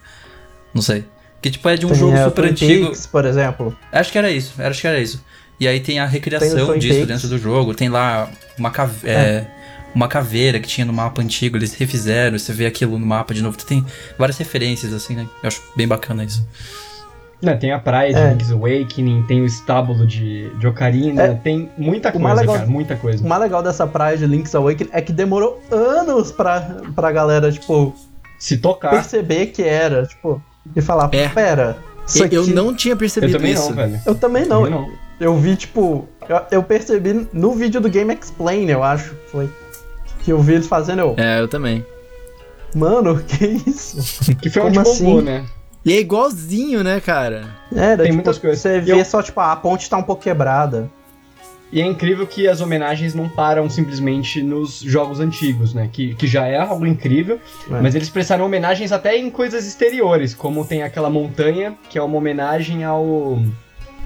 Não sei. Que tipo é de um tem jogo super antigo. Peaks, por exemplo. Acho que era isso, acho que era isso. E aí tem a recriação disso dentro do jogo. Tem lá uma caveira. É. É, uma caveira que tinha no mapa antigo, eles refizeram, você vê aquilo no mapa de novo. Tem várias referências, assim, né? Eu acho bem bacana isso. Não, tem a praia de é. Link's Awakening, tem o estábulo de, de Ocarina, é. tem muita coisa, legal, cara, muita coisa. O mais legal dessa praia de Link's Awakening é que demorou anos pra, pra galera, tipo... Se tocar. Perceber que era, tipo... E falar, é. pera... Isso aqui... Eu não tinha percebido eu também isso. Não, velho. Eu também não. Eu, também não. eu vi, tipo... Eu, eu percebi no vídeo do Game Explain, eu acho, foi... Que eu vi eles fazendo, eu. É, eu também. Mano, (laughs) que isso? Que foi onde assim? roubou, né? E é igualzinho, né, cara? É, Tem tipo, muitas coisas. Você vê eu... só, tipo, a ponte tá um pouco quebrada. E é incrível que as homenagens não param simplesmente nos jogos antigos, né? Que, que já é algo incrível, é. mas eles prestaram homenagens até em coisas exteriores, como tem aquela montanha, que é uma homenagem ao.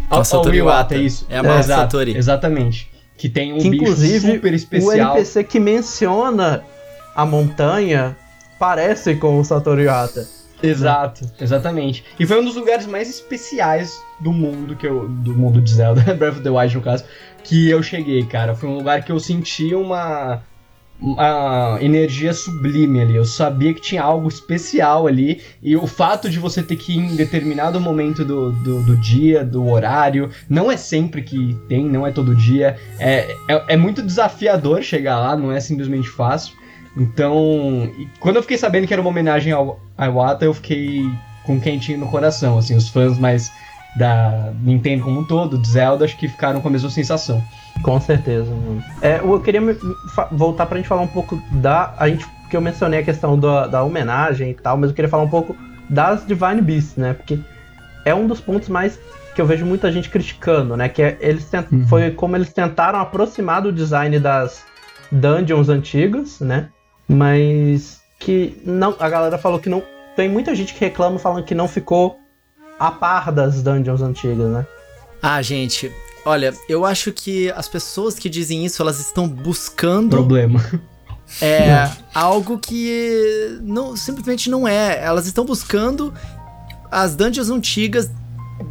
Ao, ao Iwata, isso. É a é, Satori. Exatamente. Que tem um que, bicho inclusive, super especial. O NPC que menciona a montanha parece com o Satoru Iwata. Exato, exatamente. E foi um dos lugares mais especiais do mundo que eu. Do mundo de Zelda, (laughs) Breath of the Wild no caso, que eu cheguei, cara. Foi um lugar que eu senti uma uma energia sublime ali. Eu sabia que tinha algo especial ali. E o fato de você ter que ir em determinado momento do, do, do dia, do horário, não é sempre que tem, não é todo dia. É, é, é muito desafiador chegar lá, não é simplesmente fácil. Então, quando eu fiquei sabendo que era uma homenagem ao Iwata, eu fiquei com quentinho no coração. Assim, os fãs mais da Nintendo como um todo, de Zelda, acho que ficaram com a mesma sensação. Com certeza, mano. É, eu queria voltar pra gente falar um pouco da. A gente, que eu mencionei a questão da, da homenagem e tal, mas eu queria falar um pouco das Divine Beasts, né? Porque é um dos pontos mais que eu vejo muita gente criticando, né? Que é, eles tent... uhum. foi como eles tentaram aproximar do design das dungeons antigas, né? Mas que não, a galera falou que não tem muita gente que reclama falando que não ficou a par das dungeons antigas, né? Ah, gente, Olha, eu acho que as pessoas que dizem isso, elas estão buscando. Problema. É (laughs) algo que não, simplesmente não é. Elas estão buscando as dungeons antigas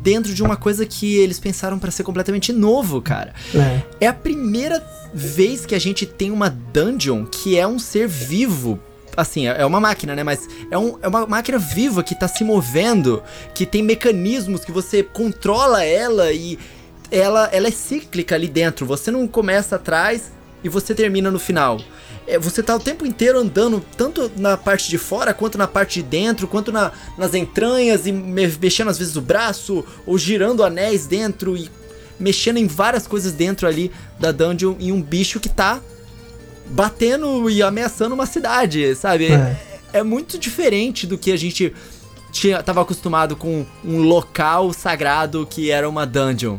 dentro de uma coisa que eles pensaram para ser completamente novo, cara. É. é a primeira vez que a gente tem uma dungeon que é um ser vivo assim, é uma máquina, né? Mas é, um, é uma máquina viva que tá se movendo, que tem mecanismos que você controla ela e ela, ela é cíclica ali dentro. Você não começa atrás e você termina no final. É, você tá o tempo inteiro andando, tanto na parte de fora, quanto na parte de dentro, quanto na, nas entranhas, e mexendo às vezes o braço, ou girando anéis dentro, e mexendo em várias coisas dentro ali da dungeon, e um bicho que tá batendo e ameaçando uma cidade, sabe? É, é muito diferente do que a gente tinha, tava acostumado com um local sagrado que era uma dungeon.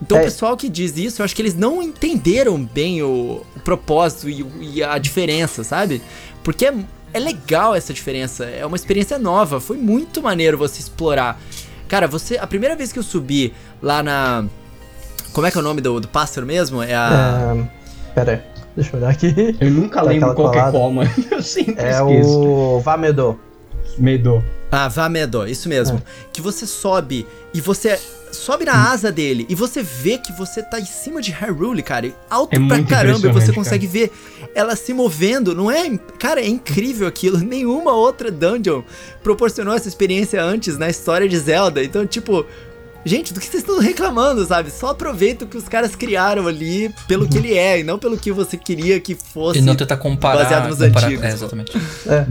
Então é. o pessoal que diz isso, eu acho que eles não entenderam bem o, o propósito e, e, a diferença, sabe? Porque é, é legal essa diferença, é uma experiência nova, foi muito maneiro você explorar. Cara, você. A primeira vez que eu subi lá na. Como é que é o nome do, do pássaro mesmo? É a. É, pera aí, deixa eu olhar aqui. Eu nunca lembro qual é qual, mano. (laughs) Eu sempre é esqueço. É o Vamedô. Medô. Ah, Vamedo, isso mesmo. É. Que você sobe e você sobe na asa dele e você vê que você tá em cima de Hyrule, cara. Alto é pra caramba. E você consegue cara. ver ela se movendo. Não é. Cara, é incrível aquilo. (laughs) Nenhuma outra dungeon proporcionou essa experiência antes na história de Zelda. Então, tipo. Gente, do que vocês estão reclamando, sabe? Só aproveita o que os caras criaram ali pelo que ele é e não pelo que você queria que fosse. E não tentar comparar. Baseado nos comparar, antigos. É, exatamente. É.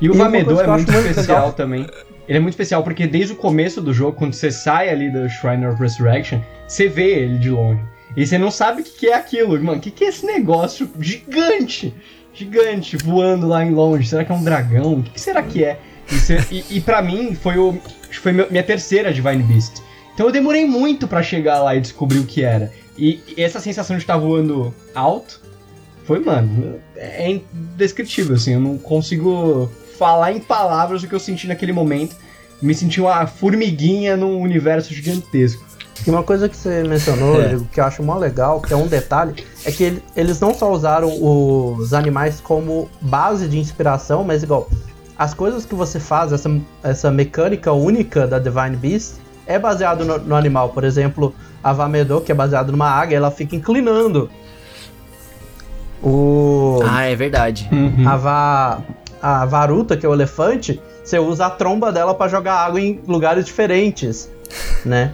E o Vamedo é muito especial legal. também. Ele é muito especial porque desde o começo do jogo, quando você sai ali do Shrine of Resurrection, você vê ele de longe. E você não sabe o que, é aquilo, mano. O que, que é esse negócio gigante? Gigante, voando lá em longe. Será que é um dragão? O que, que será que é? E, você, e, e para mim foi, o, foi minha terceira Divine Beast. Então eu demorei muito para chegar lá e descobrir o que era. E, essa sensação de estar voando alto foi, mano, é indescritível, assim. Eu não consigo falar em palavras o que eu senti naquele momento. Me senti uma formiguinha num universo gigantesco. E uma coisa que você mencionou, (laughs) é. que eu acho mó legal, que é um detalhe, é que ele, eles não só usaram os animais como base de inspiração, mas igual, as coisas que você faz, essa, essa mecânica única da Divine Beast, é baseado no, no animal. Por exemplo, a Vamedo, que é baseado numa águia, ela fica inclinando. O... Ah, é verdade. Uhum. A, Va a varuta, que é o elefante, você usa a tromba dela para jogar água em lugares diferentes, (laughs) né?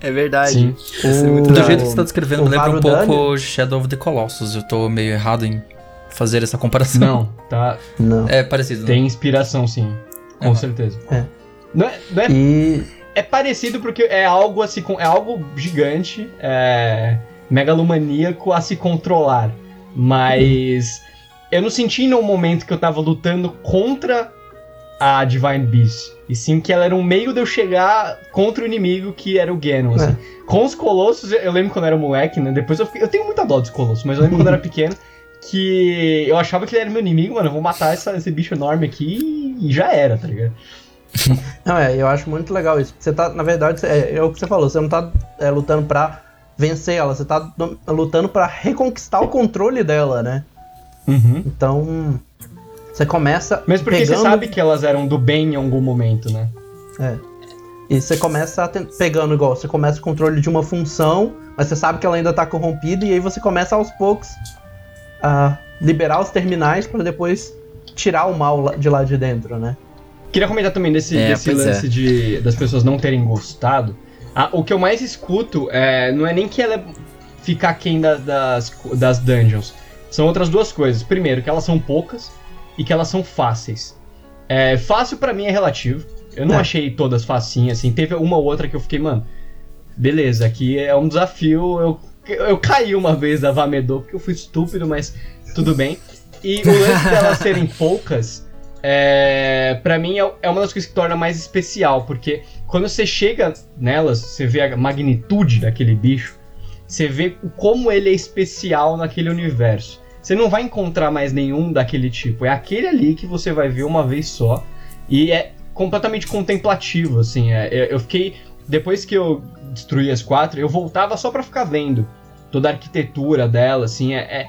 é verdade. O... É Do jeito que você tá descrevendo, lembra um pouco Shadow of the Colossus. Eu tô meio errado em fazer essa comparação. Não, tá. Não. É parecido. Tem inspiração, sim. Com uhum. certeza. É. Não é, não é, e... é parecido porque é algo assim, é algo gigante, é megalomaníaco a se controlar. Mas eu não senti no momento que eu tava lutando contra a Divine Beast. E sim que ela era um meio de eu chegar contra o inimigo que era o Ganon. Assim. É. Com os Colossos, eu lembro quando eu era moleque, né? Depois eu, eu tenho muita dó dos Colossos, mas eu lembro quando eu era (laughs) pequeno que eu achava que ele era meu inimigo, mano. Eu vou matar essa, esse bicho enorme aqui e já era, tá ligado? (laughs) Não, é, eu acho muito legal isso. Você tá, na verdade, é, é o que você falou, você não tá é, lutando pra vencer ela, você tá lutando para reconquistar o controle dela, né? Uhum. Então, você começa. Mesmo porque pegando... você sabe que elas eram do bem em algum momento, né? É. E você começa pegando igual, você começa o controle de uma função, mas você sabe que ela ainda tá corrompida, e aí você começa aos poucos a liberar os terminais para depois tirar o mal de lá de dentro, né? Queria comentar também desse, é, desse lance é. de, das pessoas não terem gostado. Ah, o que eu mais escuto é, não é nem que ela fica aquém da, das, das dungeons. São outras duas coisas. Primeiro, que elas são poucas e que elas são fáceis. É, fácil para mim é relativo. Eu não é. achei todas facinhas, assim. Teve uma ou outra que eu fiquei, mano, beleza, aqui é um desafio. Eu, eu caí uma vez da Vamedor porque eu fui estúpido, mas tudo bem. E o lance delas (laughs) serem poucas, é, para mim é, é uma das coisas que torna mais especial, porque quando você chega nelas, você vê a magnitude daquele bicho, você vê como ele é especial naquele universo. Você não vai encontrar mais nenhum daquele tipo. É aquele ali que você vai ver uma vez só. E é completamente contemplativo, assim. É, eu fiquei. Depois que eu destruí as quatro, eu voltava só para ficar vendo toda a arquitetura dela, assim. É, é,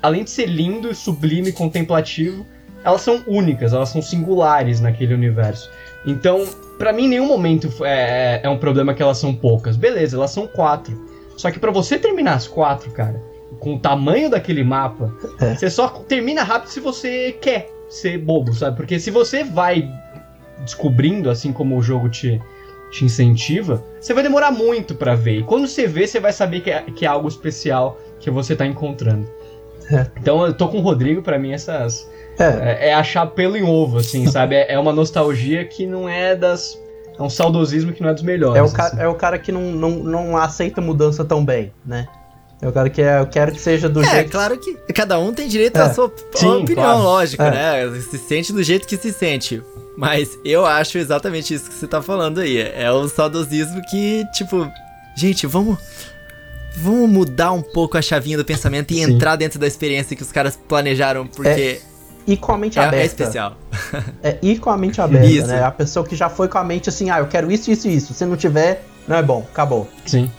além de ser lindo, sublime, contemplativo, elas são únicas, elas são singulares naquele universo. Então, para mim, em nenhum momento é, é, é um problema que elas são poucas. Beleza, elas são quatro. Só que para você terminar as quatro, cara, com o tamanho daquele mapa, é. você só termina rápido se você quer ser bobo, sabe? Porque se você vai descobrindo, assim como o jogo te, te incentiva, você vai demorar muito para ver. E quando você vê, você vai saber que é, que é algo especial que você tá encontrando. É. Então eu tô com o Rodrigo, para mim essas. É. é. é. achar pelo em ovo, assim, (laughs) sabe? É, é uma nostalgia que não é das. É um saudosismo que não é dos melhores. É o, ca assim. é o cara que não, não, não aceita mudança tão bem, né? Eu quero que, eu quero que seja do é, jeito. É, claro que cada um tem direito é. à sua Sim, opinião, claro. lógico, é. né? Se sente do jeito que se sente. Mas eu acho exatamente isso que você tá falando aí. É o saudosismo que, tipo, gente, vamos. Vamos mudar um pouco a chavinha do pensamento e Sim. entrar dentro da experiência que os caras planejaram, porque. (laughs) É e com a mente é, aberta. É especial. é ir com a mente aberta, isso. né? A pessoa que já foi com a mente assim, ah, eu quero isso, isso e isso. Se não tiver, não é bom, acabou. Sim.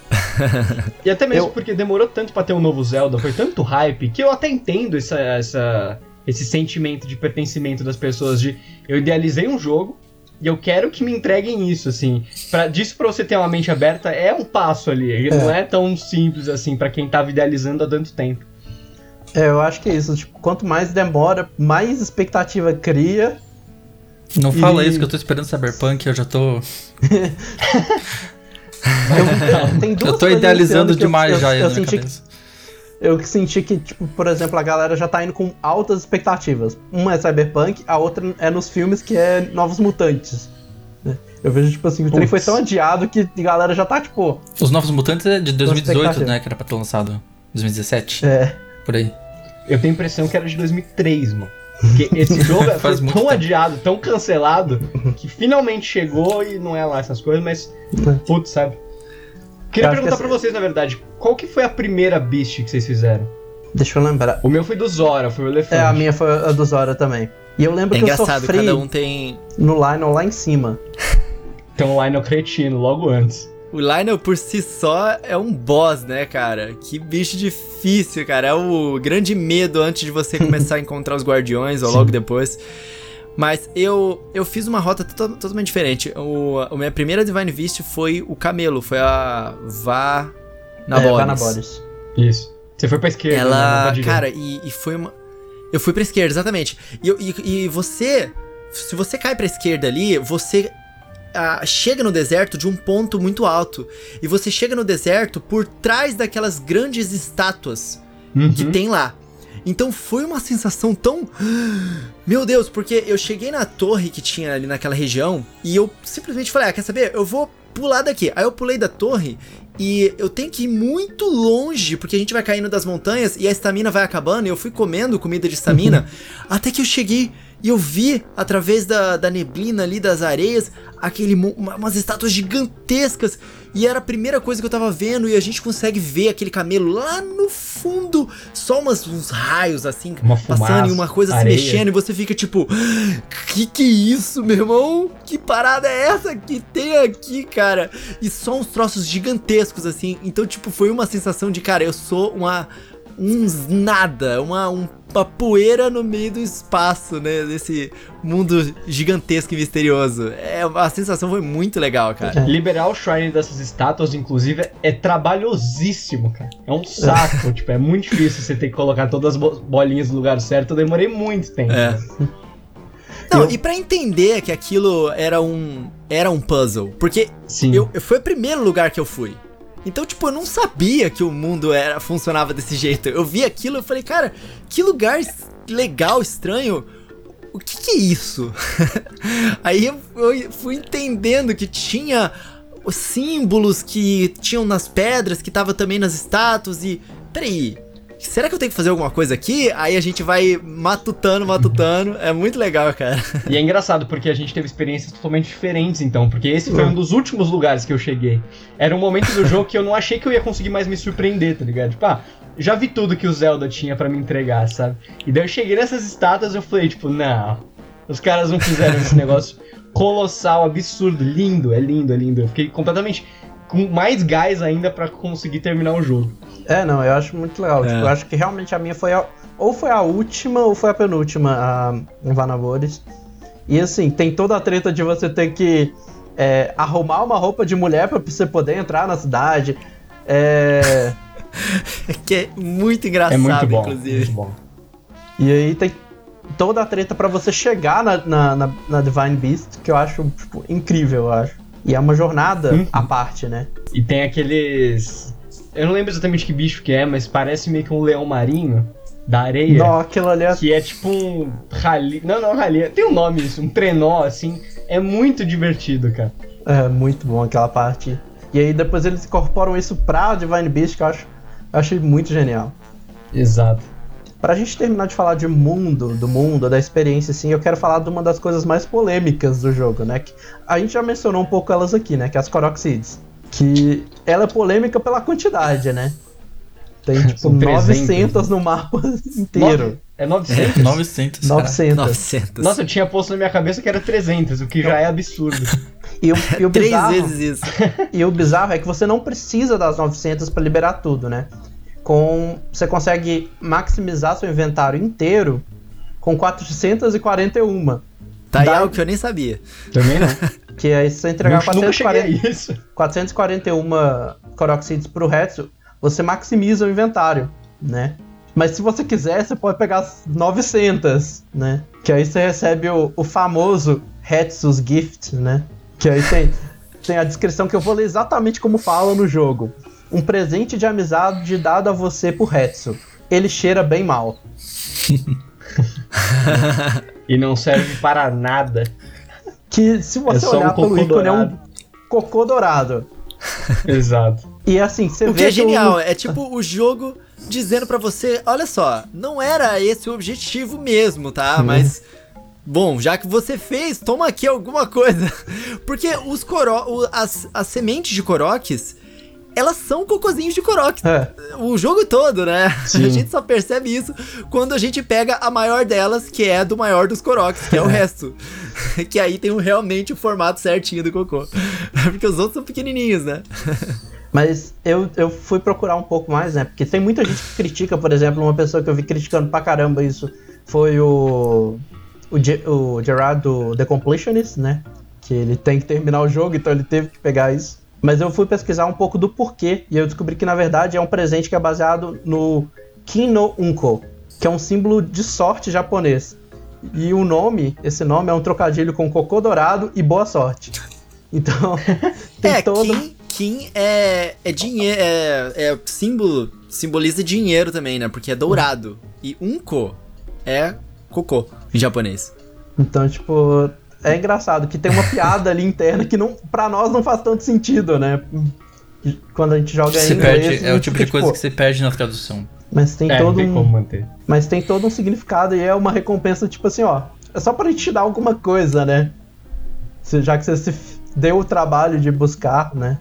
(laughs) e até mesmo eu... porque demorou tanto para ter um novo Zelda, foi tanto hype, que eu até entendo essa, essa, esse sentimento de pertencimento das pessoas de eu idealizei um jogo e eu quero que me entreguem isso, assim. Pra, disso pra você ter uma mente aberta é um passo ali. Ele é. não é tão simples assim para quem tava idealizando há tanto tempo. É, eu acho que é isso. Tipo, quanto mais demora, mais expectativa cria. Não e... fala isso que eu tô esperando Cyberpunk, eu já tô. (laughs) eu, tem (laughs) duas eu tô idealizando demais eu, já eu, eu senti cabeça. que eu senti que, tipo, por exemplo, a galera já tá indo com altas expectativas. Uma é Cyberpunk, a outra é nos filmes que é Novos Mutantes. Né? Eu vejo, tipo assim, o trem foi tão adiado que a galera já tá, tipo. Os Novos Mutantes é de 2018, né? Que era pra ter lançado. 2017? É. Por aí. Eu tenho a impressão que era de 2003, mano. Porque esse (laughs) jogo foi tão tempo. adiado, tão cancelado, que finalmente chegou e não é lá essas coisas, mas. É. Putz, sabe? Queria perguntar que pra vocês, na verdade, qual que foi a primeira Beast que vocês fizeram? Deixa eu lembrar. O meu foi do Zora, foi o elefante. É, a minha foi a do Zora também. E eu lembro é que eu sofri cada um tem... no Lionel lá em cima. Então o Lionel cretino, logo antes. O Lionel por si só é um boss, né, cara? Que bicho difícil, cara. É o grande medo antes de você começar a (laughs) encontrar os guardiões ou logo depois. Mas eu, eu fiz uma rota totalmente diferente. O, a minha primeira Divine Beast foi o camelo, foi a Vá Naboris. É, Isso. Você foi pra esquerda, Ela, né? cara, e, e, foi uma. Eu fui pra esquerda, exatamente. E, e, e você. Se você cai pra esquerda ali, você ah, chega no deserto de um ponto muito alto. E você chega no deserto por trás daquelas grandes estátuas uhum. que tem lá. Então foi uma sensação tão. (gasps) Meu Deus, porque eu cheguei na torre que tinha ali naquela região e eu simplesmente falei: ah, quer saber? Eu vou pular daqui. Aí eu pulei da torre e eu tenho que ir muito longe, porque a gente vai caindo das montanhas e a estamina vai acabando. E eu fui comendo comida de estamina (laughs) até que eu cheguei e eu vi, através da, da neblina ali, das areias, aquele uma, umas estátuas gigantescas. E era a primeira coisa que eu tava vendo. E a gente consegue ver aquele camelo lá no fundo. Só umas, uns raios assim, uma passando fumaça, e uma coisa areia. se mexendo. E você fica tipo: Que que é isso, meu irmão? Que parada é essa que tem aqui, cara? E só uns troços gigantescos assim. Então, tipo, foi uma sensação de, cara, eu sou uma uns nada, uma, uma poeira no meio do espaço, né? Desse mundo gigantesco e misterioso. É, a sensação foi muito legal, cara. É. Liberar o Shrine dessas estátuas, inclusive, é trabalhosíssimo, cara. É um saco, (laughs) tipo, é muito difícil você ter que colocar todas as bolinhas no lugar certo. Eu demorei muito tempo. É. (laughs) Não, eu... e para entender que aquilo era um era um puzzle, porque Sim. Eu, foi o primeiro lugar que eu fui. Então, tipo, eu não sabia que o mundo era funcionava desse jeito. Eu vi aquilo e falei, cara, que lugar legal, estranho. O que, que é isso? (laughs) Aí eu, eu fui entendendo que tinha os símbolos que tinham nas pedras, que tava também nas estátuas e. Peraí, será que eu tenho que fazer alguma coisa aqui? Aí a gente vai matutando, matutando. É muito legal, cara. E é engraçado porque a gente teve experiências totalmente diferentes, então. Porque esse foi um dos últimos lugares que eu cheguei. Era um momento do jogo que eu não achei que eu ia conseguir mais me surpreender, tá ligado? Tipo, ah, já vi tudo que o Zelda tinha para me entregar, sabe? E daí eu cheguei nessas estátuas e eu falei, tipo, não. Os caras não fizeram esse negócio colossal, absurdo, lindo, é lindo, é lindo. Eu fiquei completamente com mais gás ainda para conseguir terminar o jogo. É, não, eu acho muito legal. É. Tipo, eu acho que realmente a minha foi a, ou foi a última ou foi a penúltima a, em Vanavores. E assim, tem toda a treta de você ter que é, arrumar uma roupa de mulher para você poder entrar na cidade. É. (laughs) que é muito engraçado, é muito bom, inclusive. Muito bom. E aí tem toda a treta para você chegar na, na, na, na, Divine Beast, que eu acho tipo, incrível, eu acho. E é uma jornada uhum. à parte, né? E tem aqueles eu não lembro exatamente que bicho que é, mas parece meio que um leão marinho da areia. Não, aquilo ali é... Que é tipo um rali... Não, não, rali. Tem um nome isso, um trenó, assim. É muito divertido, cara. É, muito bom aquela parte. E aí depois eles incorporam isso pra Divine Beast, que eu acho... Eu achei muito genial. Exato. Pra gente terminar de falar de mundo, do mundo, da experiência, assim, eu quero falar de uma das coisas mais polêmicas do jogo, né? Que a gente já mencionou um pouco elas aqui, né? Que é as Korok Seeds que ela é polêmica pela quantidade, né? Tem (laughs) tipo 900 no mapa (laughs) inteiro. É 900? É, 900. 900. 900. Nossa, eu tinha posto na minha cabeça que era 300, o que já é absurdo. (laughs) E o, e o Três bizarro, vezes isso. E o bizarro é que você não precisa das 900 para liberar tudo, né? Com você consegue maximizar seu inventário inteiro com 441. Tá aí algo que eu nem sabia. Também não. Que aí se você entregar 440, 441 Korok Seeds pro Hetsu, você maximiza o inventário, né? Mas se você quiser, você pode pegar 900, né? Que aí você recebe o, o famoso Hetsu's Gift, né? Que aí tem, tem a descrição que eu vou ler exatamente como fala no jogo. Um presente de amizade dado a você por Hetsu. Ele cheira bem mal. (laughs) e não serve para nada. Que se você é olhar um pelo ícone é um cocô dourado. (laughs) Exato. E assim, você o vê. O que é genial, é tipo o jogo dizendo para você: olha só, não era esse o objetivo mesmo, tá? Hum. Mas. Bom, já que você fez, toma aqui alguma coisa. (laughs) Porque os coro as, as sementes de coroques, elas são cocôzinhos de coroque. É. O jogo todo, né? Sim. A gente só percebe isso quando a gente pega a maior delas, que é do maior dos coroques, que é o resto. (laughs) que aí tem realmente o formato certinho do cocô. (laughs) Porque os outros são pequenininhos, né? (laughs) Mas eu, eu fui procurar um pouco mais, né? Porque tem muita gente que critica, por exemplo, uma pessoa que eu vi criticando pra caramba isso foi o. O, Ge o Gerard do The Completionist, né? Que ele tem que terminar o jogo, então ele teve que pegar isso. Mas eu fui pesquisar um pouco do porquê e eu descobri que na verdade é um presente que é baseado no Kin no Unko, que é um símbolo de sorte japonês. E o nome, esse nome é um trocadilho com cocô dourado e boa sorte. (laughs) Então, (laughs) tem é, todo. Kin, Kin é, é dinheiro, é, é símbolo, simboliza dinheiro também, né? Porque é dourado. E Unko é cocô em japonês. Então, tipo, é engraçado que tem uma piada ali interna que não, para nós não faz tanto sentido, né? Quando a gente joga em inglês, perde, é o tipo de coisa tipo, que você perde na tradução. Mas tem é, todo um, mas tem todo um significado e é uma recompensa tipo assim, ó, é só pra gente te dar alguma coisa, né? Já que você se deu o trabalho de buscar, né?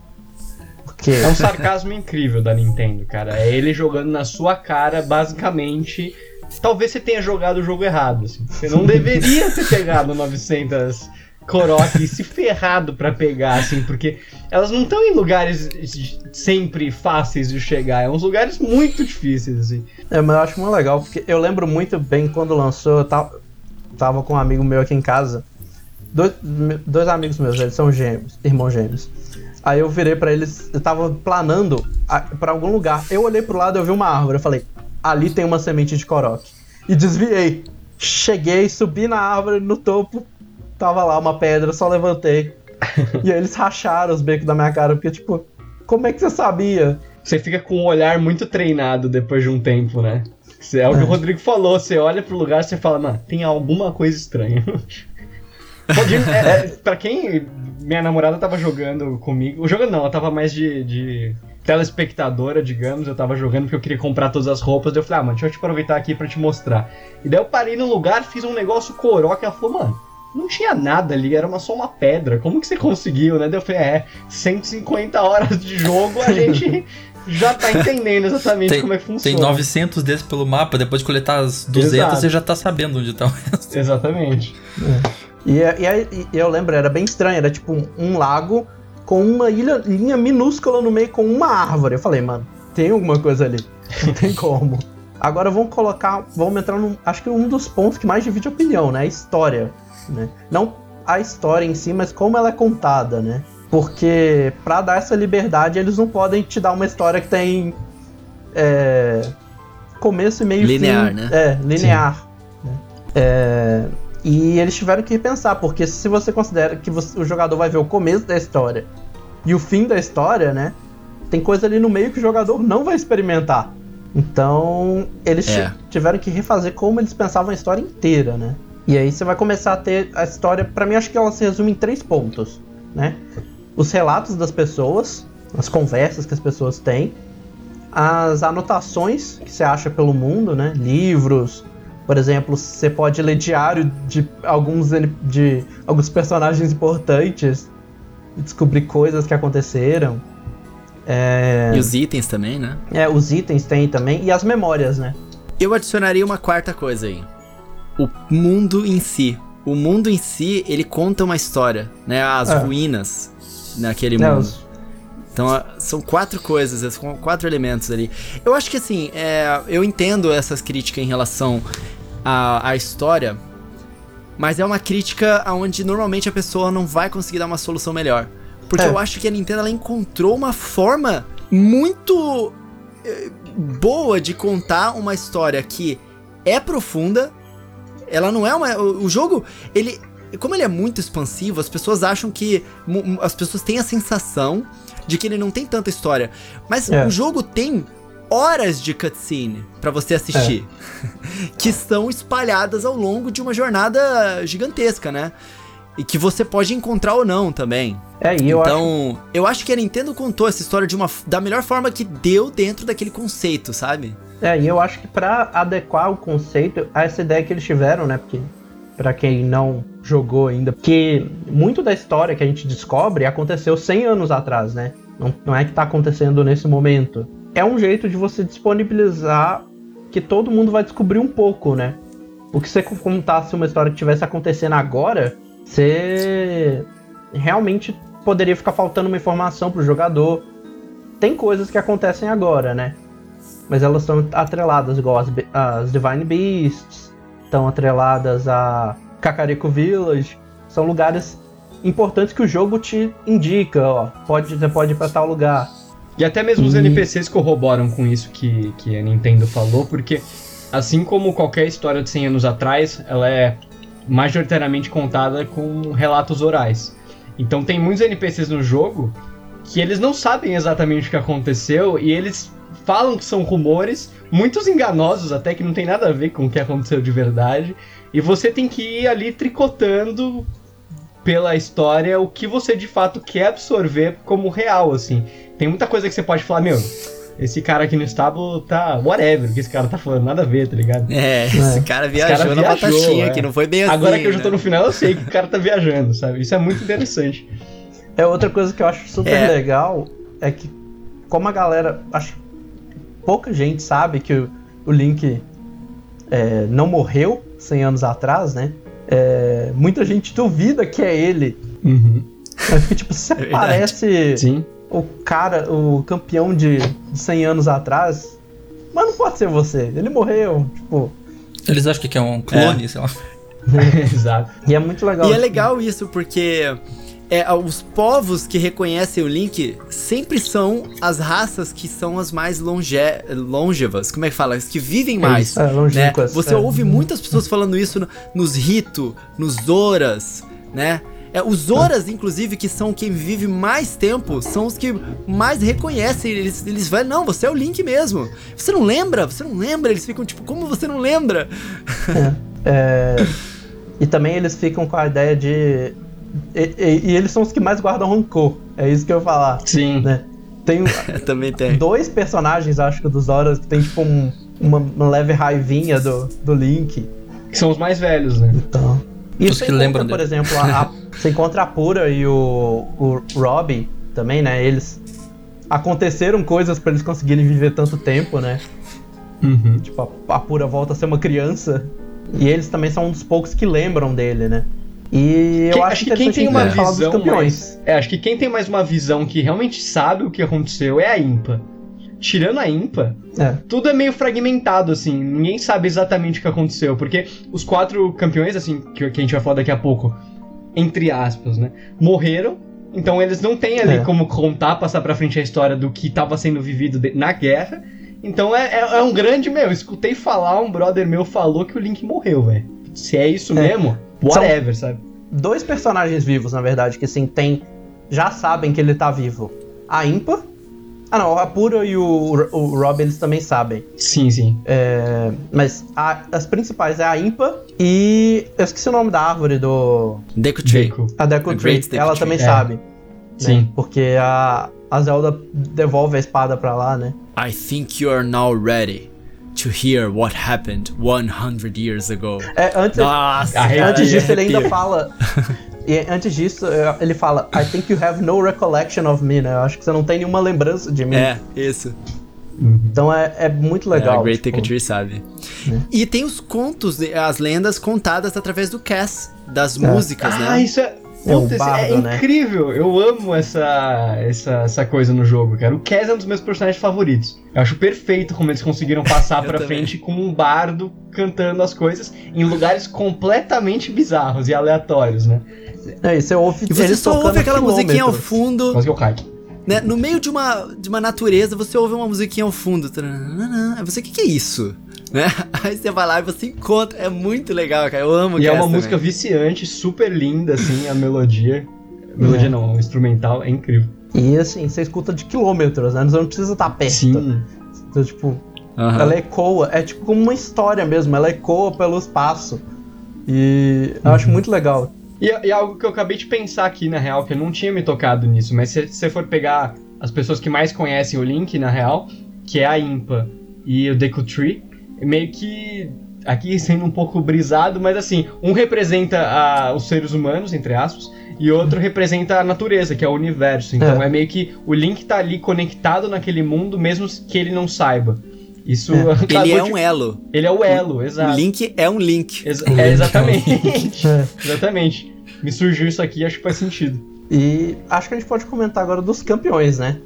Porque... É um sarcasmo incrível da Nintendo, cara. É ele jogando na sua cara, basicamente, talvez você tenha jogado o jogo errado. Assim. Você não deveria ter pegado 900 Korok e se ferrado para pegar, assim, porque elas não estão em lugares sempre fáceis de chegar, é uns lugares muito difíceis, assim. É, mas eu acho muito legal, porque eu lembro muito bem quando lançou, eu tava, tava com um amigo meu aqui em casa, dois, dois amigos meus, eles são gêmeos, irmãos gêmeos. Aí eu virei para eles, eu tava planando para algum lugar. Eu olhei pro lado, eu vi uma árvore, eu falei: ali tem uma semente de coroque. E desviei. Cheguei, subi na árvore, no topo, tava lá uma pedra, só levantei. (laughs) e aí eles racharam os becos da minha cara, porque, tipo, como é que você sabia? Você fica com um olhar muito treinado depois de um tempo, né? É o que o. (laughs) Rodrigo falou, você olha pro lugar e fala, mano, tem alguma coisa estranha. (laughs) É, é, pra quem minha namorada tava jogando comigo, jogando não, ela tava mais de, de telespectadora, digamos, eu tava jogando porque eu queria comprar todas as roupas, daí eu falei, ah, mano, deixa eu te aproveitar aqui para te mostrar. E daí eu parei no lugar, fiz um negócio coroca, ela falou, mano, não tinha nada ali, era uma, só uma pedra, como que você conseguiu, né? Daí eu falei, é, 150 horas de jogo, a gente (laughs) já tá entendendo exatamente tem, como é que funciona. Tem 900 desses pelo mapa, depois de coletar as 200, Exato. você já tá sabendo onde tá o resto. Exatamente. É. E, e, e, eu lembro, era bem estranho, era tipo um, um lago com uma ilha, linha minúscula no meio com uma árvore. Eu falei, mano, tem alguma coisa ali. Não tem (laughs) como. Agora vamos colocar, vamos entrar num, acho que um dos pontos que mais divide opinião, né? A história, né? Não a história em si, mas como ela é contada, né? Porque para dar essa liberdade, eles não podem te dar uma história que tem é, começo e meio linear, fim, né? É, linear. Né? É, e eles tiveram que repensar, porque se você considera que você, o jogador vai ver o começo da história e o fim da história, né? Tem coisa ali no meio que o jogador não vai experimentar. Então, eles é. tiveram que refazer como eles pensavam a história inteira, né? E aí você vai começar a ter a história, para mim acho que ela se resume em três pontos, né? Os relatos das pessoas, as conversas que as pessoas têm, as anotações que você acha pelo mundo, né? Livros, por exemplo, você pode ler diário de alguns, de alguns personagens importantes e descobrir coisas que aconteceram. É... E os itens também, né? É, os itens tem também. E as memórias, né? Eu adicionaria uma quarta coisa aí. O mundo em si. O mundo em si, ele conta uma história, né? As é. ruínas naquele é, mundo. Os... Então, são quatro coisas, são quatro elementos ali. Eu acho que, assim, é, eu entendo essas críticas em relação a, a história, mas é uma crítica onde normalmente a pessoa não vai conseguir dar uma solução melhor. Porque é. eu acho que a Nintendo ela encontrou uma forma muito eh, boa de contar uma história que é profunda. Ela não é uma. O jogo, ele. Como ele é muito expansivo, as pessoas acham que. As pessoas têm a sensação de que ele não tem tanta história. Mas é. o jogo tem horas de cutscene para você assistir, é. (laughs) que estão espalhadas ao longo de uma jornada gigantesca, né? E que você pode encontrar ou não também. É, e eu então, acho... eu acho que a Nintendo contou essa história de uma, da melhor forma que deu dentro daquele conceito, sabe? É, e eu acho que para adequar o conceito a essa ideia que eles tiveram, né? Porque para quem não jogou ainda, porque muito da história que a gente descobre aconteceu 100 anos atrás, né? Não, não é que tá acontecendo nesse momento. É um jeito de você disponibilizar que todo mundo vai descobrir um pouco, né? O que você contasse uma história que tivesse acontecendo agora, você realmente poderia ficar faltando uma informação pro jogador. Tem coisas que acontecem agora, né? Mas elas estão atreladas, igual as, as Divine Beasts, estão atreladas a Kakariko Village. São lugares importantes que o jogo te indica, ó. Pode, você pode ir pra tal lugar. E até mesmo os NPCs corroboram com isso que, que a Nintendo falou, porque assim como qualquer história de 100 anos atrás, ela é majoritariamente contada com relatos orais. Então tem muitos NPCs no jogo que eles não sabem exatamente o que aconteceu e eles falam que são rumores, muitos enganosos até que não tem nada a ver com o que aconteceu de verdade, e você tem que ir ali tricotando pela história o que você de fato quer absorver como real, assim. Tem muita coisa que você pode falar, meu, esse cara aqui no estábulo tá whatever, que esse cara tá falando, nada a ver, tá ligado? É, esse cara viajou esse cara na viajou, batatinha, é. que não foi bem assim. Agora que eu já tô né? no final, eu sei que o cara tá viajando, sabe? Isso é muito interessante. É outra coisa que eu acho super é. legal é que como a galera, acho que pouca gente sabe que o, o Link é, não morreu 100 anos atrás, né? É, muita gente duvida que é ele. Uhum. Mas que, tipo, você é parece Sim. O cara, o campeão de 100 anos atrás, mas não pode ser você. Ele morreu, tipo... Eles acham que é um clone, é. sei lá. (laughs) Exato. E é muito legal. E é legal isso, porque é, os povos que reconhecem o Link sempre são as raças que são as mais longe longevas. Como é que fala? As que vivem mais. É, né? Você é. ouve muitas pessoas falando isso no, nos Rito, nos Zoras, né? É, os Zoras, inclusive, que são quem vive mais tempo, são os que mais reconhecem. Eles, eles vão, não, você é o Link mesmo. Você não lembra? Você não lembra? Eles ficam tipo, como você não lembra? É, é, e também eles ficam com a ideia de e, e, e, eles são os que mais guardam rancor. É isso que eu ia falar. Sim. Né? Tem (laughs) Também tem. dois personagens, acho que, dos Horas que tem tipo um, uma, uma, leve raivinha do, do Link. Que são os mais velhos, né? Então. E os que lembram, por dele. exemplo, a, a, (laughs) você encontra a Pura e o, o Robin também, né? Eles. Aconteceram coisas para eles conseguirem viver tanto tempo, né? Uhum. Tipo, a, a Pura volta a ser uma criança. E eles também são um dos poucos que lembram dele, né? E eu quem, acho, acho que quem tem uma visão mais, é, acho que quem tem mais uma visão que realmente sabe o que aconteceu é a Impa. Tirando a Impa, é. tudo é meio fragmentado, assim. Ninguém sabe exatamente o que aconteceu. Porque os quatro campeões, assim, que, que a gente vai falar daqui a pouco, entre aspas, né? Morreram. Então eles não têm ali é. como contar, passar pra frente a história do que estava sendo vivido de, na guerra. Então é, é, é, um grande, meu, escutei falar, um brother meu falou que o Link morreu, velho. Se é isso é. mesmo, whatever, São sabe? Dois personagens vivos, na verdade, que assim, tem. Já sabem que ele tá vivo. A Impa. Ah não, a Pura e o, o Rob eles também sabem. Sim, sim. É, mas a, as principais é a Impa e. Eu esqueci o nome da árvore do. Deku Tree. A Deku Tree. Ela Tree. também é. sabe. Né? Sim. Porque a, a Zelda devolve a espada pra lá, né? I think you are now ready to hear what happened 100 years ago. É, antes, Nossa, antes disso ele ainda fala. (laughs) E antes disso, ele fala: I think you have no recollection of me, né? Eu acho que você não tem nenhuma lembrança de mim. É, isso. Então é, é muito legal. É, a Great tipo, Tree sabe. É. E tem os contos, as lendas contadas através do cast, das é. músicas, ah, né? Ah, isso é. É, bardo, é né? incrível. Eu amo essa, essa, essa coisa no jogo, cara. O Kes é um dos meus personagens favoritos. Eu acho perfeito como eles conseguiram passar (laughs) pra também. frente com um bardo cantando as coisas em lugares completamente bizarros e aleatórios, né? É, isso é ouve, e você só ouve aquela musiquinha ao fundo. Quase que eu caio. Né? No meio de uma, de uma natureza, você ouve uma musiquinha ao fundo. Você, o que, que é isso? Né? (laughs) Aí você vai lá e você encontra. É muito legal, cara. Eu amo E é uma música viciante, super linda, assim, a melodia. Melodia é. não, o instrumental é incrível. E assim, você escuta de quilômetros, né? Você não precisa estar perto. Sim. Então, tipo, uhum. ela ecoa. É tipo como uma história mesmo, ela ecoa pelo espaço. E eu uhum. acho muito legal. E, e, algo que eu acabei de pensar aqui, na real, que eu não tinha me tocado nisso, mas se você for pegar as pessoas que mais conhecem o Link, na real, que é a Impa e o Deku Tree, meio que aqui sendo um pouco brisado, mas assim, um representa a, os seres humanos, entre aspas, e outro representa a natureza, que é o universo. Então é. é, meio que o Link tá ali conectado naquele mundo, mesmo que ele não saiba. Isso é. (laughs) Ele é de... um elo. Ele é o elo, exato. O Link é um Link. Ex é, exatamente. é. Exatamente. Me surgiu isso aqui acho que faz sentido. E acho que a gente pode comentar agora dos campeões, né?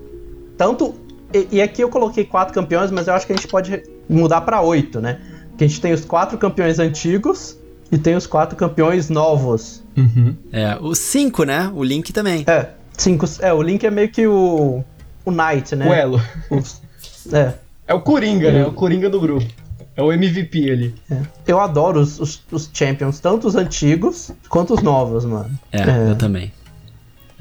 Tanto. E, e aqui eu coloquei quatro campeões, mas eu acho que a gente pode mudar para oito, né? Que a gente tem os quatro campeões antigos e tem os quatro campeões novos. Uhum. É, os cinco, né? O Link também. É, cinco. É, o Link é meio que o. O Knight, né? O Elo. Os, é. É o Coringa, né? O Coringa do grupo. É o MVP ali. É. Eu adoro os, os, os, Champions, tanto os antigos quanto os novos, mano. É, é. eu também.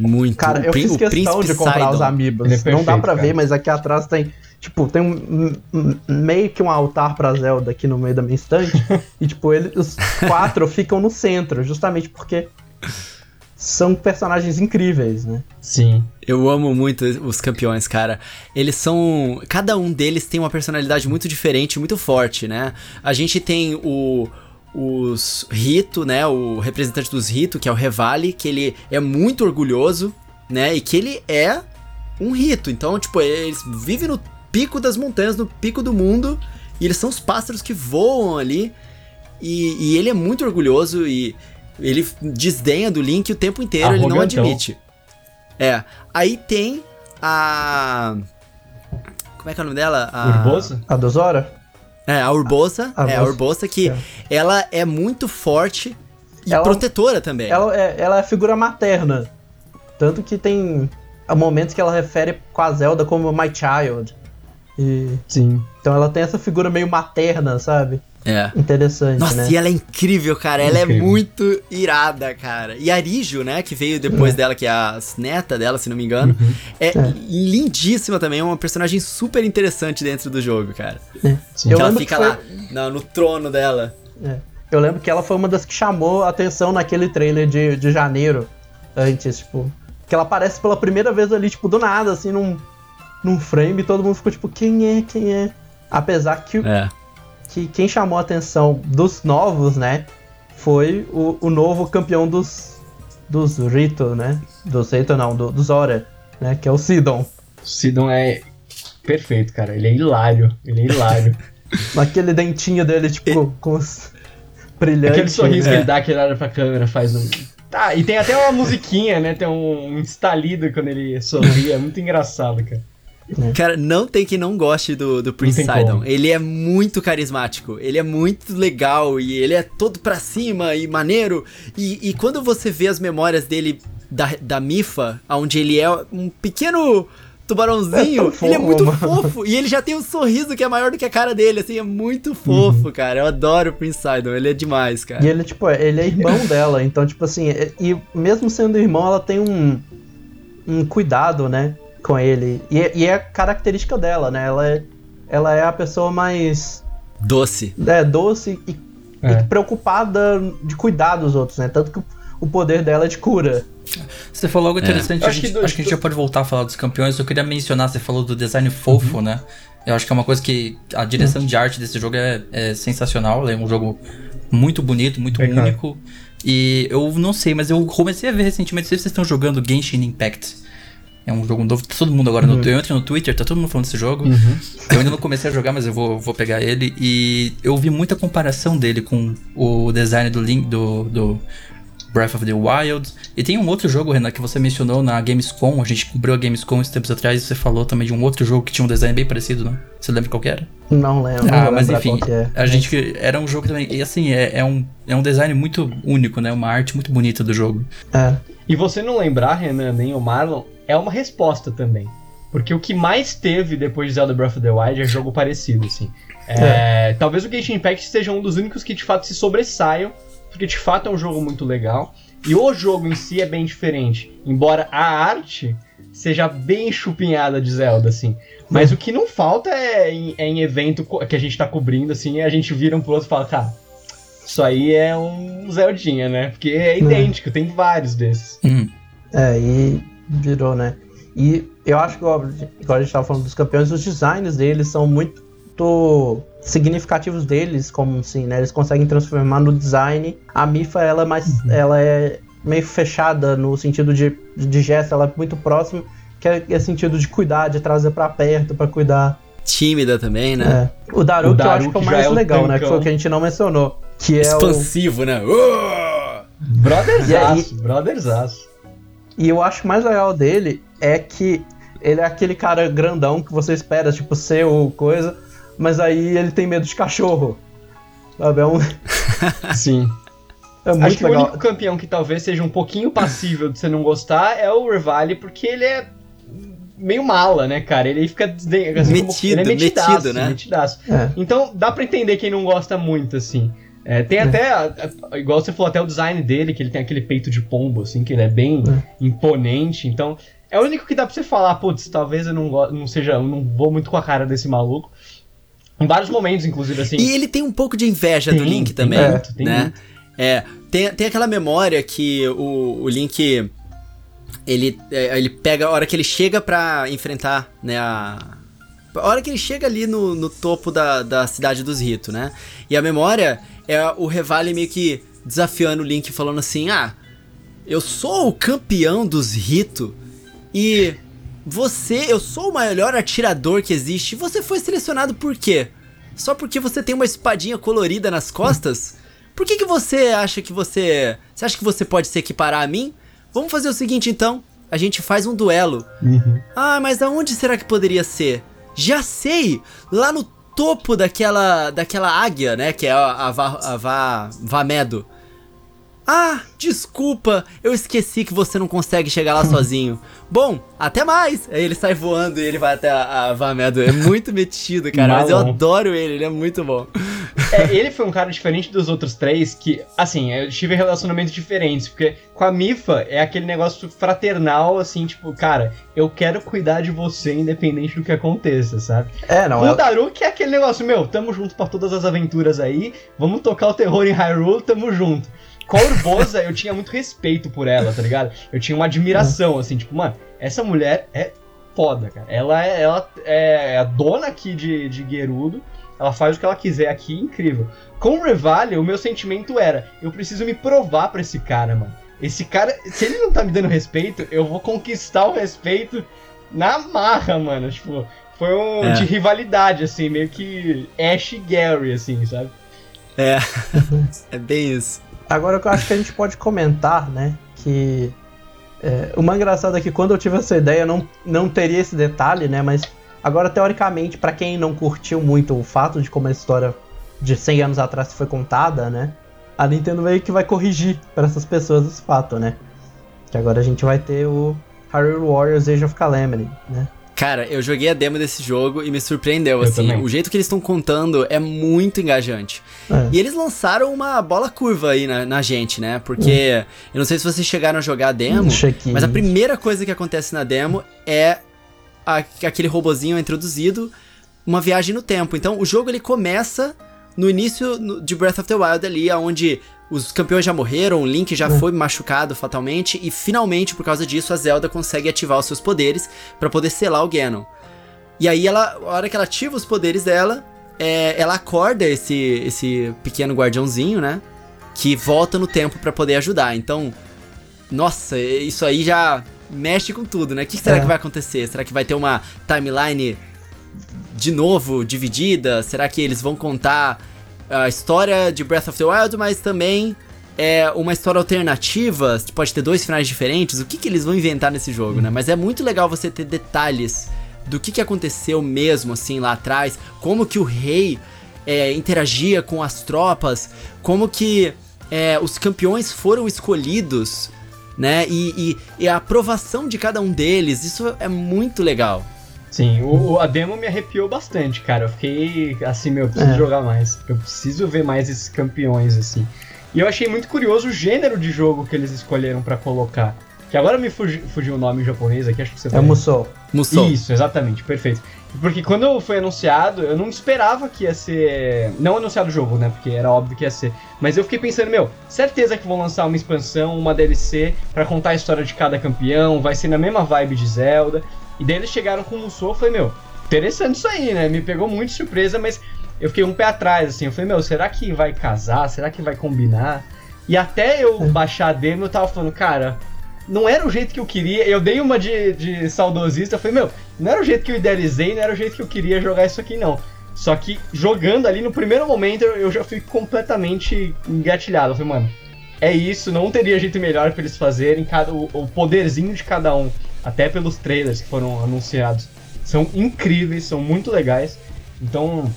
Muito. Cara, eu fiz questão de comprar Sidon. os amiibos. É perfeito, Não dá pra cara. ver, mas aqui atrás tem Tipo, tem um, um, meio que um altar pra Zelda aqui no meio da minha estante. (laughs) e, tipo, ele, os quatro ficam no centro, justamente porque são personagens incríveis, né? Sim. Eu amo muito os campeões, cara. Eles são. Cada um deles tem uma personalidade muito diferente, muito forte, né? A gente tem o. Os Rito, né? O representante dos Rito, que é o Revali, que ele é muito orgulhoso, né? E que ele é um Rito. Então, tipo, eles vivem no pico das montanhas, no pico do mundo. E eles são os pássaros que voam ali. E, e ele é muito orgulhoso e ele desdenha do Link o tempo inteiro, Arrogantão. ele não admite. É. Aí tem a. Como é que é o nome dela? A... Urbosa? A Dozora? É, a Urbosa. A, a é, a Urbosa que é. ela é muito forte e ela, protetora também. Ela é, ela é figura materna. Tanto que tem momentos que ela refere com a Zelda como My Child. E, Sim. Então ela tem essa figura meio materna, sabe? É. Interessante, Nossa, né? e ela é incrível, cara. Ela é incrível. é muito irada, cara. E a Rijo, né, que veio depois é. dela, que é a neta dela, se não me engano, uhum. é, é, lindíssima também. É uma personagem super interessante dentro do jogo, cara. É. Que ela fica que foi... lá no, no, trono dela. É. Eu lembro que ela foi uma das que chamou a atenção naquele trailer de, de janeiro, antes, tipo. Que ela aparece pela primeira vez ali, tipo, do nada, assim, num num frame e todo mundo ficou tipo, quem é, quem é? Apesar que, é. Que quem chamou a atenção dos novos, né, foi o, o novo campeão dos, dos Rito, né? Dos Rito não, do, dos Zora, né, que é o Sidon. O Sidon é perfeito, cara, ele é hilário, ele é hilário. (laughs) Aquele dentinho dele, tipo, com os (laughs) brilhantes. Aquele sorriso né? que ele dá, que ele olha pra câmera, faz um... Tá, e tem até uma musiquinha, né? Tem um estalido quando ele sorri. É muito engraçado, cara. É. Cara, não tem quem não goste do, do Prince Sidon. Ele é muito carismático, ele é muito legal e ele é todo pra cima e maneiro. E, e quando você vê as memórias dele da, da Mifa, onde ele é um pequeno tubarãozinho, é fofo, ele é muito mano. fofo. E ele já tem um sorriso que é maior do que a cara dele, assim, é muito fofo, uhum. cara. Eu adoro o Prince Sidon, ele é demais, cara. E ele, tipo, ele é irmão (laughs) dela, então, tipo assim, e mesmo sendo irmão, ela tem um, um cuidado, né? Com ele. E, é, e é característica dela, né? Ela é, ela é a pessoa mais. Doce. É, doce e, é. e preocupada de cuidar dos outros, né? Tanto que o poder dela é de cura. Você falou algo é. interessante, é. acho, gente, que, acho que a gente já pode voltar a falar dos campeões. Eu queria mencionar, você falou do design fofo, uhum. né? Eu acho que é uma coisa que a direção uhum. de arte desse jogo é, é, sensacional. É um jogo muito bonito, muito único. E eu não sei, mas eu comecei a ver recentemente, se vocês estão jogando Genshin Impact. É um jogo novo, tá todo mundo agora. Uhum. No, eu entro no Twitter, tá todo mundo falando desse jogo. Uhum. Eu ainda não comecei a jogar, mas eu vou, vou pegar ele. E eu vi muita comparação dele com o design do Link, do, do Breath of the Wild. E tem um outro jogo, Renan, que você mencionou na Gamescom. A gente cobriu a Gamescom uns tempos atrás e você falou também de um outro jogo que tinha um design bem parecido, né? Você lembra qual era? Não lembro. Ah, não mas enfim, é. a gente era um jogo também. E assim, é, é, um, é um design muito único, né? Uma arte muito bonita do jogo. É. E você não lembrar, Renan, nem o Marlon, é uma resposta também. Porque o que mais teve depois de Zelda Breath of the Wild é jogo parecido, assim. É, é. Talvez o Genshin Impact seja um dos únicos que de fato se sobressaiam, porque de fato é um jogo muito legal. E o jogo em si é bem diferente. Embora a arte seja bem chupinhada de Zelda, assim. Mas o que não falta é em, é em, evento que a gente tá cobrindo, assim, a gente vira um pro outro e fala, cara, isso aí é um Zeldinha, né? Porque é idêntico, tem vários desses. Uhum. É, e virou, né? E eu acho que, igual a gente tava falando dos campeões, os designs deles são muito significativos deles, como assim, né? Eles conseguem transformar no design. A Mifa, ela é mais. Uhum. Ela é meio fechada no sentido de, de gesto, ela é muito próxima, que é, é sentido de cuidar, de trazer para perto, para cuidar. Tímida também, né? É. O Daru, que eu acho que é o mais é legal, né? Que foi o que a gente não mencionou. Que é Expansivo, o... né? Uh! Brotherzaço, brotherzaço. E eu acho que mais legal dele é que ele é aquele cara grandão que você espera, tipo, ser o coisa, mas aí ele tem medo de cachorro. Sabe? É um. (laughs) Sim. É muito Acho que legal. o único campeão que talvez seja um pouquinho passível de você não gostar é o Revali, porque ele é meio mala, né, cara? Ele fica assim, metido, como, ele é metidaço, metido, né? Metidaço. É. Então dá para entender quem não gosta muito, assim. É, tem é. até, igual você falou, até o design dele, que ele tem aquele peito de pombo, assim, que ele é bem é. imponente. Então, é o único que dá pra você falar, putz, talvez eu não, não seja, eu não vou muito com a cara desse maluco. Em vários momentos, inclusive, assim. E ele tem um pouco de inveja tem, do Link também, tem muito, tem né? Muito. É, tem, tem aquela memória que o, o Link ele, é, ele pega a hora que ele chega pra enfrentar, né, a... A hora que ele chega ali no, no topo da, da cidade dos Rito, né? E a memória é o Revali meio que desafiando o Link, falando assim: Ah, eu sou o campeão dos Rito e você, eu sou o melhor atirador que existe. Você foi selecionado por quê? Só porque você tem uma espadinha colorida nas costas? Por que, que você acha que você. Você acha que você pode se equiparar a mim? Vamos fazer o seguinte então. A gente faz um duelo. Uhum. Ah, mas aonde será que poderia ser? Já sei! Lá no topo daquela daquela águia, né? Que é a, a, Va, a Va, Vamedo. Ah, desculpa, eu esqueci que você não consegue chegar lá sozinho. Bom, até mais. Aí ele sai voando e ele vai até a, a Vamedo. É muito metido, cara. mas eu adoro ele, ele é muito bom. É, ele foi um cara diferente dos outros três que, assim, eu tive relacionamentos diferentes. Porque com a Mifa é aquele negócio fraternal, assim, tipo, cara, eu quero cuidar de você independente do que aconteça, sabe? É, não. Com o Daruk é aquele negócio, meu, tamo junto pra todas as aventuras aí, vamos tocar o terror em Hyrule, tamo junto. Com a Urbosa, eu tinha muito respeito por ela, tá ligado? Eu tinha uma admiração, assim, tipo, mano, essa mulher é foda, cara. Ela é, ela é a dona aqui de, de Gerudo, ela faz o que ela quiser aqui, incrível. Com o Revali, o meu sentimento era, eu preciso me provar pra esse cara, mano. Esse cara, se ele não tá me dando respeito, eu vou conquistar o respeito na marra, mano. Tipo, foi um é. de rivalidade, assim, meio que Ash e Gary, assim, sabe? É, é bem isso. Agora eu acho que a gente pode comentar, né? Que é, o mais engraçado é que quando eu tive essa ideia não, não teria esse detalhe, né? Mas agora, teoricamente, para quem não curtiu muito o fato de como a história de 100 anos atrás foi contada, né? A Nintendo meio que vai corrigir para essas pessoas esse fato, né? Que agora a gente vai ter o Hyrule Warriors Age of Calamity, né? Cara, eu joguei a demo desse jogo e me surpreendeu, eu assim. Também. O jeito que eles estão contando é muito engajante. É. E eles lançaram uma bola curva aí na, na gente, né? Porque é. eu não sei se vocês chegaram a jogar a demo, mas a primeira coisa que acontece na demo é a, aquele robozinho introduzido, uma viagem no tempo. Então o jogo ele começa no início de Breath of the Wild ali, onde os campeões já morreram, o Link já é. foi machucado fatalmente, e finalmente, por causa disso, a Zelda consegue ativar os seus poderes para poder selar o Ganon. E aí, ela, a hora que ela ativa os poderes dela, é, ela acorda esse, esse pequeno guardiãozinho, né? Que volta no tempo para poder ajudar. Então, nossa, isso aí já mexe com tudo, né? O que será é. que vai acontecer? Será que vai ter uma timeline de novo dividida? Será que eles vão contar a história de Breath of the Wild, mas também é uma história alternativa, pode ter dois finais diferentes, o que, que eles vão inventar nesse jogo, né? Mas é muito legal você ter detalhes do que, que aconteceu mesmo, assim, lá atrás, como que o rei é, interagia com as tropas, como que é, os campeões foram escolhidos, né? E, e, e, a aprovação de cada um deles, isso é muito legal. Sim, o, a demo me arrepiou bastante, cara. Eu fiquei assim, meu, eu preciso é. jogar mais. Eu preciso ver mais esses campeões, assim. E eu achei muito curioso o gênero de jogo que eles escolheram para colocar. Que agora me fugiu, fugiu o nome japonês aqui, acho que você É Musou. Musou. Isso, exatamente, perfeito. Porque quando foi anunciado, eu não esperava que ia ser. Não anunciado o jogo, né? Porque era óbvio que ia ser. Mas eu fiquei pensando, meu, certeza que vão lançar uma expansão, uma DLC, para contar a história de cada campeão, vai ser na mesma vibe de Zelda. E daí eles chegaram com o Musou, eu falei, meu, interessante isso aí, né? Me pegou muito surpresa, mas eu fiquei um pé atrás, assim. Eu falei, meu, será que vai casar? Será que vai combinar? E até eu (laughs) baixar a demo, eu tava falando, cara, não era o jeito que eu queria. Eu dei uma de, de saudosista. Eu falei, meu, não era o jeito que eu idealizei, não era o jeito que eu queria jogar isso aqui, não. Só que jogando ali no primeiro momento eu já fui completamente engatilhado. Eu falei, mano, é isso, não teria jeito melhor para eles fazerem. Cada, o, o, poderzinho de cada um, até pelos trailers que foram anunciados, são incríveis, são muito legais. Então,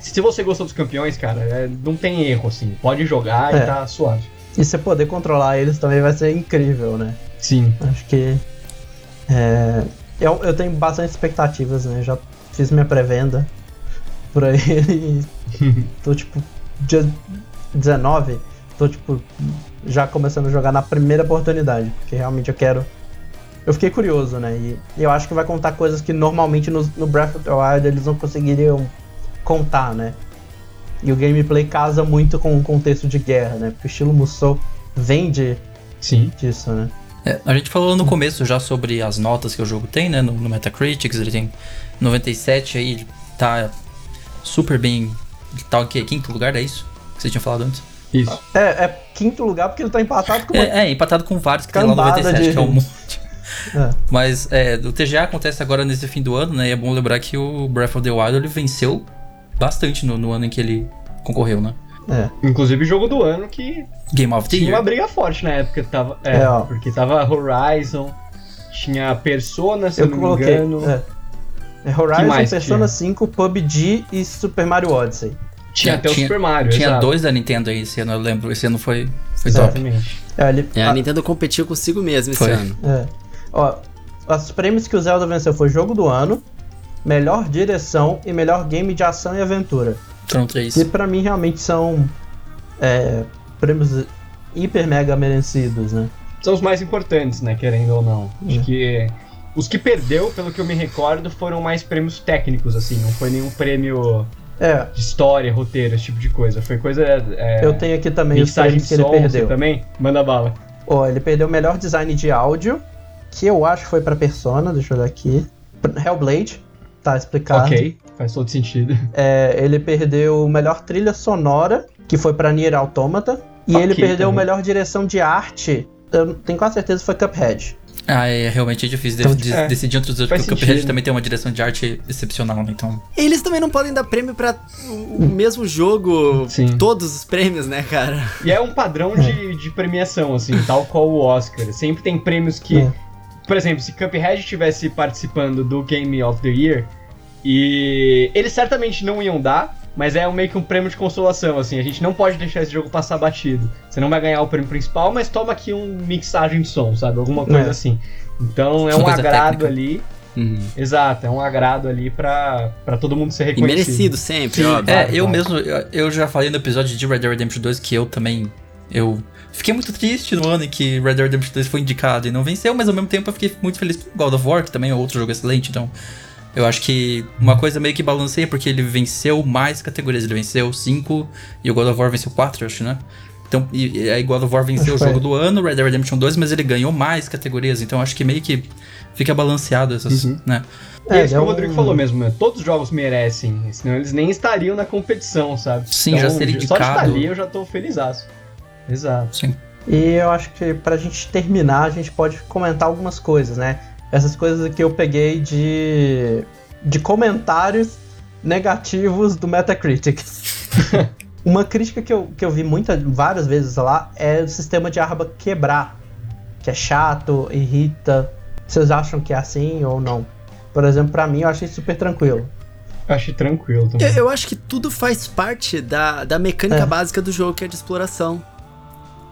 se você gostou dos campeões, cara, é, não tem erro, assim. Pode jogar é. e tá suave. E você poder controlar eles também vai ser incrível, né? Sim. Acho que. É, eu, eu tenho bastante expectativas, né? Já fiz minha pré-venda por aí (laughs) e tô tipo. Dia 19, tô tipo. Já começando a jogar na primeira oportunidade, porque realmente eu quero. Eu fiquei curioso, né? E eu acho que vai contar coisas que normalmente no, no Breath of the Wild eles não conseguiriam contar, né? E o gameplay casa muito com o contexto de guerra, né? Porque o estilo Musou vem de, Sim. disso, né? É, a gente falou no começo já sobre as notas que o jogo tem, né? No, no Metacritics, ele tem 97 aí, tá super bem. Tá o quê? Quinto lugar, é isso? Que você tinha falado antes? Isso. É, é quinto lugar porque ele tá empatado com. É, é empatado com vários que tem lá 97, de... que é um (laughs) monte. É. Mas é, o TGA acontece agora nesse fim do ano, né? E é bom lembrar que o Breath of the Wild ele venceu bastante no, no ano em que ele concorreu, né? É. Inclusive jogo do ano que. Game of the tinha Year. uma briga forte na época. Tava, é, é porque tava Horizon, tinha Persona, se eu, não me coloquei, engano. É. É Horizon, Persona tinha? 5, PUBG e Super Mario Odyssey. Tinha, até o Super Mario. Tinha exato. dois da Nintendo aí esse ano, eu lembro. Esse ano foi, foi Exatamente. top. É, ele, é, a, a Nintendo competiu consigo mesmo esse foi. ano. É. Ó, os prêmios que o Zelda venceu foi jogo do ano, melhor direção e melhor game de ação e aventura. Foram três. Que pra mim realmente são é, prêmios hiper mega merecidos, né? São os mais importantes, né? Querendo ou não. Acho é. que os que perdeu, pelo que eu me recordo, foram mais prêmios técnicos, assim. Não foi nenhum prêmio é. de história, roteiro, esse tipo de coisa. Foi coisa. É, eu tenho aqui também os prêmios que ele perdeu. também? Manda bala. Ó, oh, ele perdeu o melhor design de áudio, que eu acho foi pra Persona, deixa eu olhar aqui. Hellblade, Tá explicado. Ok, faz todo sentido. (laughs) É, ele perdeu melhor trilha sonora, que foi pra Nier Automata. E okay, ele perdeu também. melhor direção de arte, eu tenho quase certeza que foi Cuphead. Ah, é realmente difícil então, de, é, decidir entre os outros, porque o Cuphead também tem uma direção de arte excepcional, né? Então. Eles também não podem dar prêmio pra o mesmo jogo, Sim. todos os prêmios, né, cara? E é um padrão de, é. de premiação, assim, (laughs) tal qual o Oscar. Sempre tem prêmios que. É por exemplo, se Cuphead estivesse participando do Game of the Year, e eles certamente não iam dar, mas é meio que um prêmio de consolação, assim, a gente não pode deixar esse jogo passar batido. Você não vai ganhar o prêmio principal, mas toma aqui um mixagem de som, sabe? Alguma coisa é. assim. Então é um agrado técnica. ali. Uhum. Exato, é um agrado ali pra, pra todo mundo ser reconhecido. E merecido sempre, óbvio. É, eu mesmo, eu já falei no episódio de Red Dead Redemption 2 que eu também, eu Fiquei muito triste no ano em que Red Dead Redemption 2 foi indicado e não venceu, mas ao mesmo tempo eu fiquei muito feliz com God of War, que também é outro jogo excelente, então eu acho que uma coisa meio que balanceia, porque ele venceu mais categorias, ele venceu 5 e o God of War venceu 4, acho, né? Então, e, e aí God of War venceu acho o jogo é. do ano, Red Dead Redemption 2, mas ele ganhou mais categorias, então acho que meio que fica balanceado essas, uhum. né? É, é isso que o Rodrigo falou mesmo, né? todos os jogos merecem, senão eles nem estariam na competição, sabe? Sim, então, já seria indicado. Só de estar ali eu já tô feliz. Exato. Sim. E eu acho que pra gente terminar, a gente pode comentar algumas coisas, né? Essas coisas que eu peguei de, de comentários negativos do Metacritic. (laughs) Uma crítica que eu, que eu vi muitas, várias vezes lá é o sistema de arma quebrar. Que é chato, irrita. Vocês acham que é assim ou não? Por exemplo, para mim eu achei super tranquilo. Eu achei tranquilo também. Eu, eu, acho que tudo faz parte da, da mecânica é. básica do jogo, que é de exploração.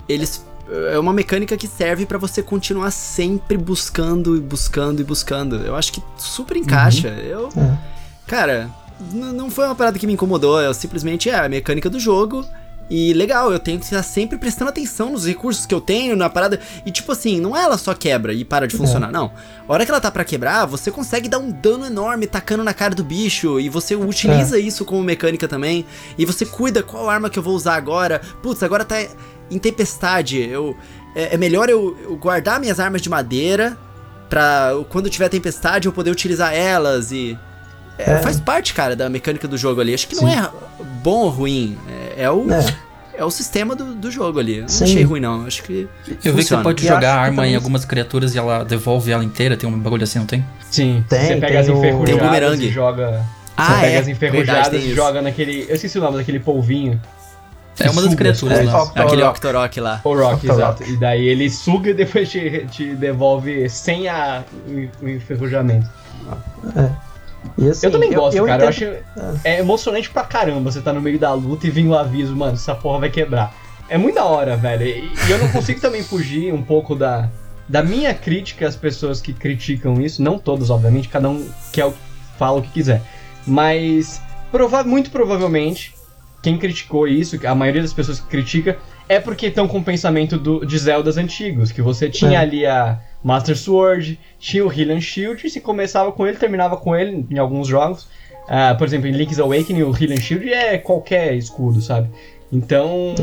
Eles. É uma mecânica que serve para você continuar sempre buscando e buscando e buscando. Eu acho que super encaixa. Uhum. Eu. É. Cara, não foi uma parada que me incomodou, é simplesmente é a mecânica do jogo. E legal, eu tenho que estar sempre prestando atenção nos recursos que eu tenho, na parada. E tipo assim, não é ela só quebra e para de é. funcionar, é. não. A hora que ela tá para quebrar, você consegue dar um dano enorme tacando na cara do bicho. E você utiliza é. isso como mecânica também. E você cuida qual arma que eu vou usar agora. Putz, agora tá em tempestade. Eu, é, é melhor eu, eu guardar minhas armas de madeira. Pra quando tiver tempestade eu poder utilizar elas e. É, é. Faz parte, cara, da mecânica do jogo ali. Acho que Sim. não é bom ou ruim. É, é o. É. É o sistema do, do jogo ali. Não Sim. achei ruim, não. Acho que. Eu vi que você pode e jogar arma em algumas criaturas e ela devolve ela inteira. Tem um bagulho assim, não tem? Sim. Tem, você pega tem as enferrujadas e joga. Ah, você pega é? as enferrujadas Verdade, e joga naquele. Eu esqueci o nome daquele polvinho. É uma das criaturas lá. Octorok. Aquele Octorok lá. O Rock, exato. E daí ele suga e depois te, te devolve sem a, o enferrujamento. É. Assim, eu também gosto, eu, eu cara. Entendo... Eu acho é emocionante pra caramba você tá no meio da luta e vir o aviso, mano, essa porra vai quebrar. É muito da hora, velho. E, e eu não consigo também fugir um pouco da, da minha crítica às pessoas que criticam isso. Não todas, obviamente, cada um quer fala o que quiser. Mas prova muito provavelmente quem criticou isso, a maioria das pessoas que critica, é porque estão com o pensamento do, de Zeldas antigos, que você tinha é. ali a Master Sword, tinha o Healing Shield, e se começava com ele, terminava com ele em alguns jogos. Uh, por exemplo, em Link's Awakening, o Healing Shield é qualquer escudo, sabe? Então,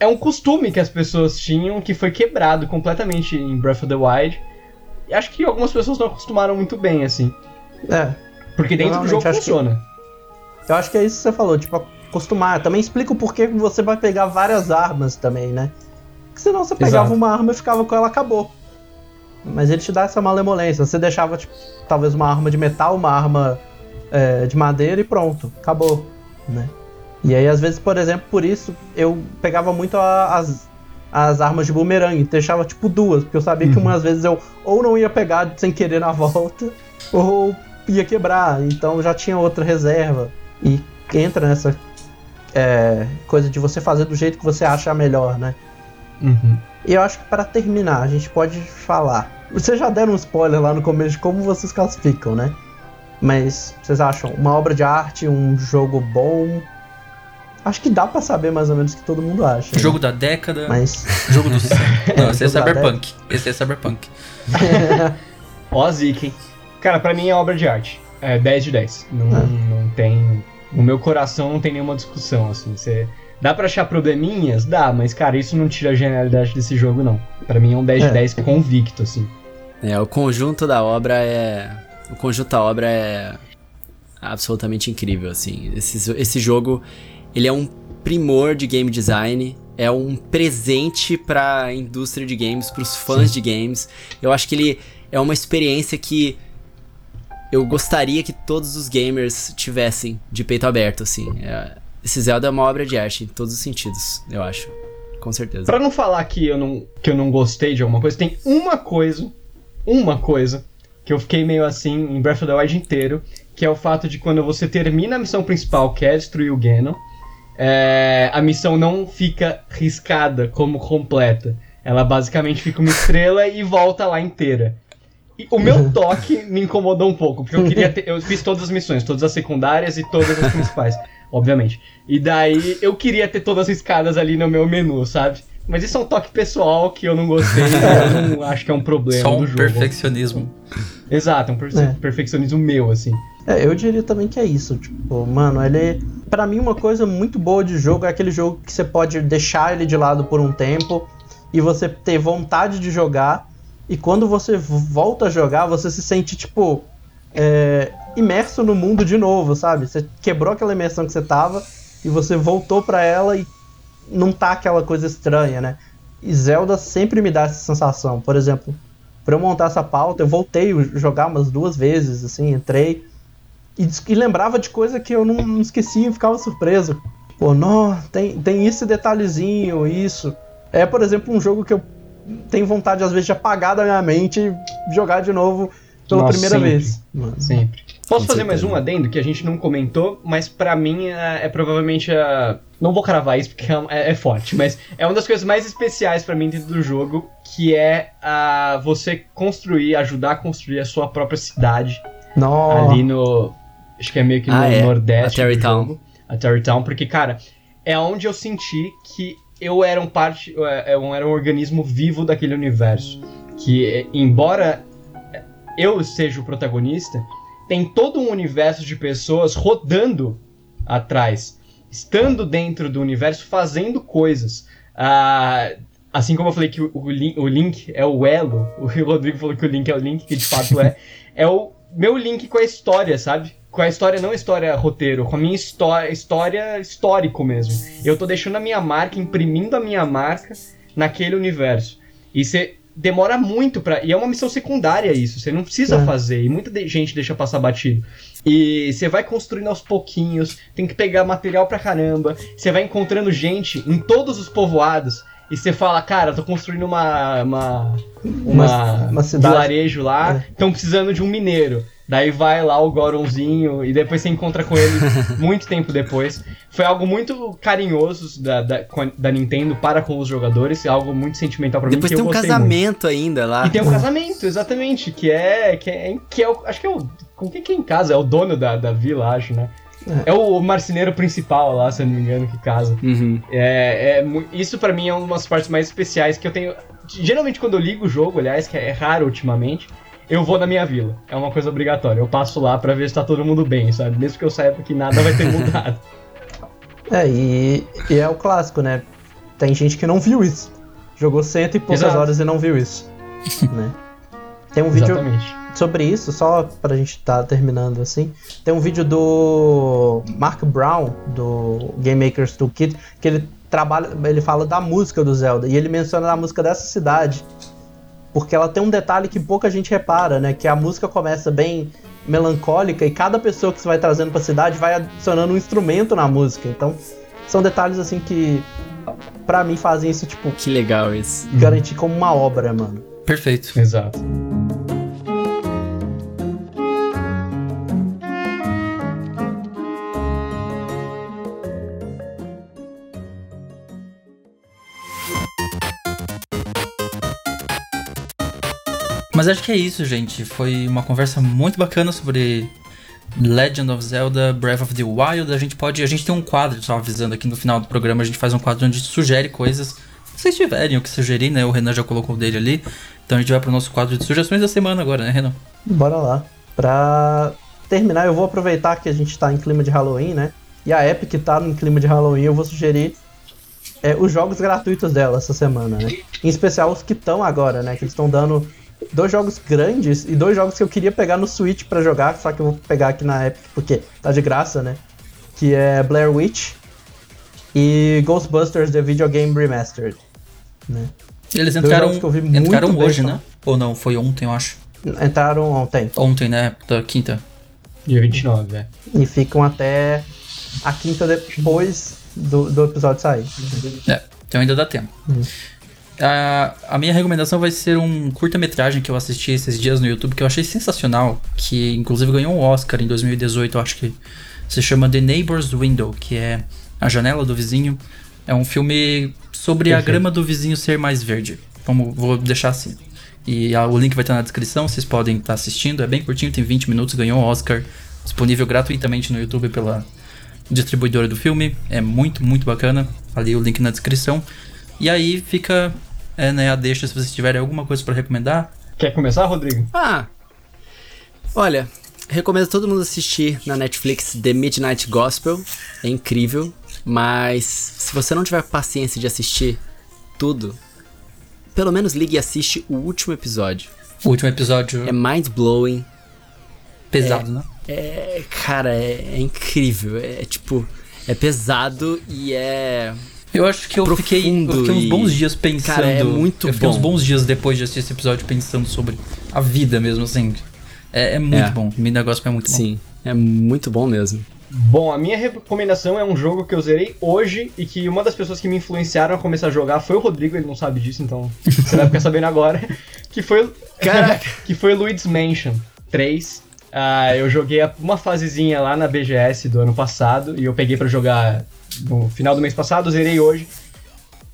é. é um costume que as pessoas tinham que foi quebrado completamente em Breath of the Wild. E acho que algumas pessoas não acostumaram muito bem, assim. É. Porque dentro do jogo funciona. Que, eu acho que é isso que você falou, tipo, acostumar. Também explica o porquê que você vai pegar várias armas também, né? Porque senão você pegava Exato. uma arma e ficava com ela, acabou. Mas ele te dá essa malemolência. Você deixava, tipo, talvez uma arma de metal, uma arma é, de madeira e pronto, acabou, né? E aí, às vezes, por exemplo, por isso, eu pegava muito a, as, as armas de boomerang, deixava, tipo, duas, porque eu sabia uhum. que umas vezes eu ou não ia pegar sem querer na (laughs) volta, ou ia quebrar, então já tinha outra reserva. E entra nessa é, coisa de você fazer do jeito que você acha melhor, né? Uhum. E eu acho que para terminar, a gente pode falar. Vocês já deram um spoiler lá no começo de como vocês classificam, né? Mas vocês acham uma obra de arte, um jogo bom? Acho que dá para saber mais ou menos o que todo mundo acha. Jogo né? da década. Mas. (laughs) Jogo do. (laughs) Não, esse é Cyberpunk. Esse é Cyberpunk. (laughs) Ó, Ziken. Cara, pra mim é obra de arte. É 10 de 10. Não, é. não tem no meu coração não tem nenhuma discussão, assim. Você... Dá pra achar probleminhas? Dá, mas, cara, isso não tira a genialidade desse jogo, não. Para mim é um 10 é. de 10 convicto, assim. É, o conjunto da obra é. O conjunto da obra é absolutamente incrível, assim. Esse, esse jogo, ele é um primor de game design, é um presente pra indústria de games, pros fãs Sim. de games. Eu acho que ele é uma experiência que eu gostaria que todos os gamers tivessem de peito aberto, assim. É, esse Zelda é uma obra de arte em todos os sentidos, eu acho. Com certeza. Pra não falar que eu não, que eu não gostei de alguma coisa, tem uma coisa, uma coisa, que eu fiquei meio assim em Breath of the Wild inteiro, que é o fato de quando você termina a missão principal, que é destruir o Ganon, é, a missão não fica riscada como completa. Ela basicamente fica uma estrela e volta lá inteira. O meu toque me incomodou um pouco, porque eu queria ter, Eu fiz todas as missões, todas as secundárias e todas as principais, obviamente. E daí eu queria ter todas as escadas ali no meu menu, sabe? Mas isso é um toque pessoal que eu não gostei, eu não (laughs) acho que é um problema Só um do jogo. perfeccionismo. Exato, um perfe é. perfeccionismo meu, assim. É, eu diria também que é isso, tipo, mano, ele... para mim uma coisa muito boa de jogo é aquele jogo que você pode deixar ele de lado por um tempo e você ter vontade de jogar e quando você volta a jogar, você se sente, tipo, é, imerso no mundo de novo, sabe? Você quebrou aquela imersão que você tava e você voltou para ela e não tá aquela coisa estranha, né? E Zelda sempre me dá essa sensação. Por exemplo, para eu montar essa pauta, eu voltei a jogar umas duas vezes, assim, entrei e, e lembrava de coisa que eu não, não esquecia e ficava surpreso. Pô, não, tem, tem esse detalhezinho, isso. É, por exemplo, um jogo que eu tenho vontade, às vezes, de apagar da minha mente e jogar de novo pela Nossa, primeira sempre, vez. Mano. Sempre. Posso fazer mais um adendo que a gente não comentou, mas para mim é, é, provavelmente a. Não vou cravar isso porque é, é, forte, mas é uma das coisas mais especiais para mim dentro do jogo, que é a você construir, ajudar a construir a sua própria cidade. Nossa. Ali no. Acho que é meio que no ah, é. nordeste. A Terrytown. A Terrytown, porque, cara, é onde eu senti que eu era um parte. Eu era um organismo vivo daquele universo. Que, embora eu seja o protagonista, tem todo um universo de pessoas rodando atrás, estando dentro do universo, fazendo coisas. Ah, assim como eu falei que o, o, o, Link é o elo, (laughs) o Rodrigo falou que o Link é o Link, que de fato é, é o meu link com a história, sabe? Com a história, não história roteiro, com a minha história, história histórico mesmo. Eu tô deixando a minha marca, imprimindo a minha marca naquele universo. E você demora muito para E é uma missão secundária isso, você não precisa é. fazer, e muita gente deixa passar batido. E você vai construindo aos pouquinhos, tem que pegar material pra caramba, você vai encontrando gente em todos os povoados. E você fala, cara, tô construindo uma. uma. uma, uma cidade. vilarejo lá, estão é. precisando de um mineiro. Daí vai lá o Goronzinho e depois você encontra com ele (laughs) muito tempo depois. Foi algo muito carinhoso da, da, da, Nintendo para com os jogadores, algo muito sentimental para mim. Depois tem um casamento muito. ainda lá. E tem um casamento, exatamente, que é. Que é, que é o, acho que é o. Com quem que é em casa? É o dono da, da vila, acho, né? É. é o marceneiro principal lá, se eu não me engano, que casa. Uhum. É, é, isso para mim é uma das partes mais especiais que eu tenho. Geralmente quando eu ligo o jogo, aliás, que é raro ultimamente, eu vou na minha vila. É uma coisa obrigatória. Eu passo lá para ver se tá todo mundo bem, sabe? Mesmo que eu saiba que nada vai ter mudado. (laughs) é, e, e, é o clássico, né? Tem gente que não viu isso. Jogou cento e poucas Exato. horas e não viu isso. (laughs) né? Tem um vídeo Exatamente. sobre isso, só pra gente tá terminando assim. Tem um vídeo do Mark Brown, do Game Makers Toolkit, que ele trabalha, ele fala da música do Zelda e ele menciona a música dessa cidade porque ela tem um detalhe que pouca gente repara, né? Que a música começa bem melancólica e cada pessoa que você vai trazendo para a cidade vai adicionando um instrumento na música. Então, são detalhes assim que para mim fazem isso tipo Que legal isso. Garantir como uma obra, mano. Perfeito. Exato. Mas acho que é isso, gente. Foi uma conversa muito bacana sobre Legend of Zelda Breath of the Wild. A gente pode. A gente tem um quadro, só avisando aqui no final do programa, a gente faz um quadro onde sugere coisas. Se vocês tiverem o que sugerir, né? O Renan já colocou o dele ali. Então a gente vai pro nosso quadro de sugestões da semana agora, né, Renan? Bora lá. Pra terminar, eu vou aproveitar que a gente tá em clima de Halloween, né? E a Epic tá em clima de Halloween, eu vou sugerir é, os jogos gratuitos dela essa semana, né? Em especial os que estão agora, né? Que eles estão dando dois jogos grandes e dois jogos que eu queria pegar no Switch para jogar, só que eu vou pegar aqui na Epic porque tá de graça, né? Que é Blair Witch e Ghostbusters The Video Game Remastered, né? Eles entraram, entraram hoje, né? Ou não, foi ontem, eu acho. Entraram ontem. Ontem, né? Da quinta. Dia 29, é. E ficam até a quinta depois do, do episódio sair. É, então ainda dá tempo. Hum. A, a minha recomendação vai ser um curta-metragem que eu assisti esses dias no YouTube que eu achei sensacional, que inclusive ganhou um Oscar em 2018, eu acho que se chama The Neighbor's Window, que é a janela do vizinho. É um filme sobre Perfeito. a grama do vizinho ser mais verde. Vamos, vou deixar assim. E a, o link vai estar na descrição, vocês podem estar assistindo. É bem curtinho, tem 20 minutos, ganhou um Oscar. Disponível gratuitamente no YouTube pela distribuidora do filme. É muito, muito bacana. Ali o link na descrição. E aí fica é, né, a deixa se vocês tiverem alguma coisa para recomendar. Quer começar, Rodrigo? Ah, olha, recomendo todo mundo assistir na Netflix The Midnight Gospel, é incrível, mas se você não tiver paciência de assistir tudo, pelo menos ligue e assiste o último episódio. O último episódio é mind blowing. Pesado, é, né? É, cara, é, é incrível. É tipo, é pesado e é eu acho que eu fiquei, eu fiquei uns bons dias pensando. Cara, é muito eu fiquei bom. uns bons dias depois de assistir esse episódio pensando sobre a vida mesmo, assim. É, é muito é. bom. O negócio é muito bom. Sim, é muito bom mesmo. Bom, a minha recomendação é um jogo que eu zerei hoje e que uma das pessoas que me influenciaram a começar a jogar foi o Rodrigo, ele não sabe disso, então (laughs) você vai ficar sabendo agora. Que foi, Caraca. (laughs) que foi Luigi's Mansion 3. Uh, ah, eu joguei uma fasezinha lá na BGS do ano passado e eu peguei para jogar no final do mês passado, zerei hoje.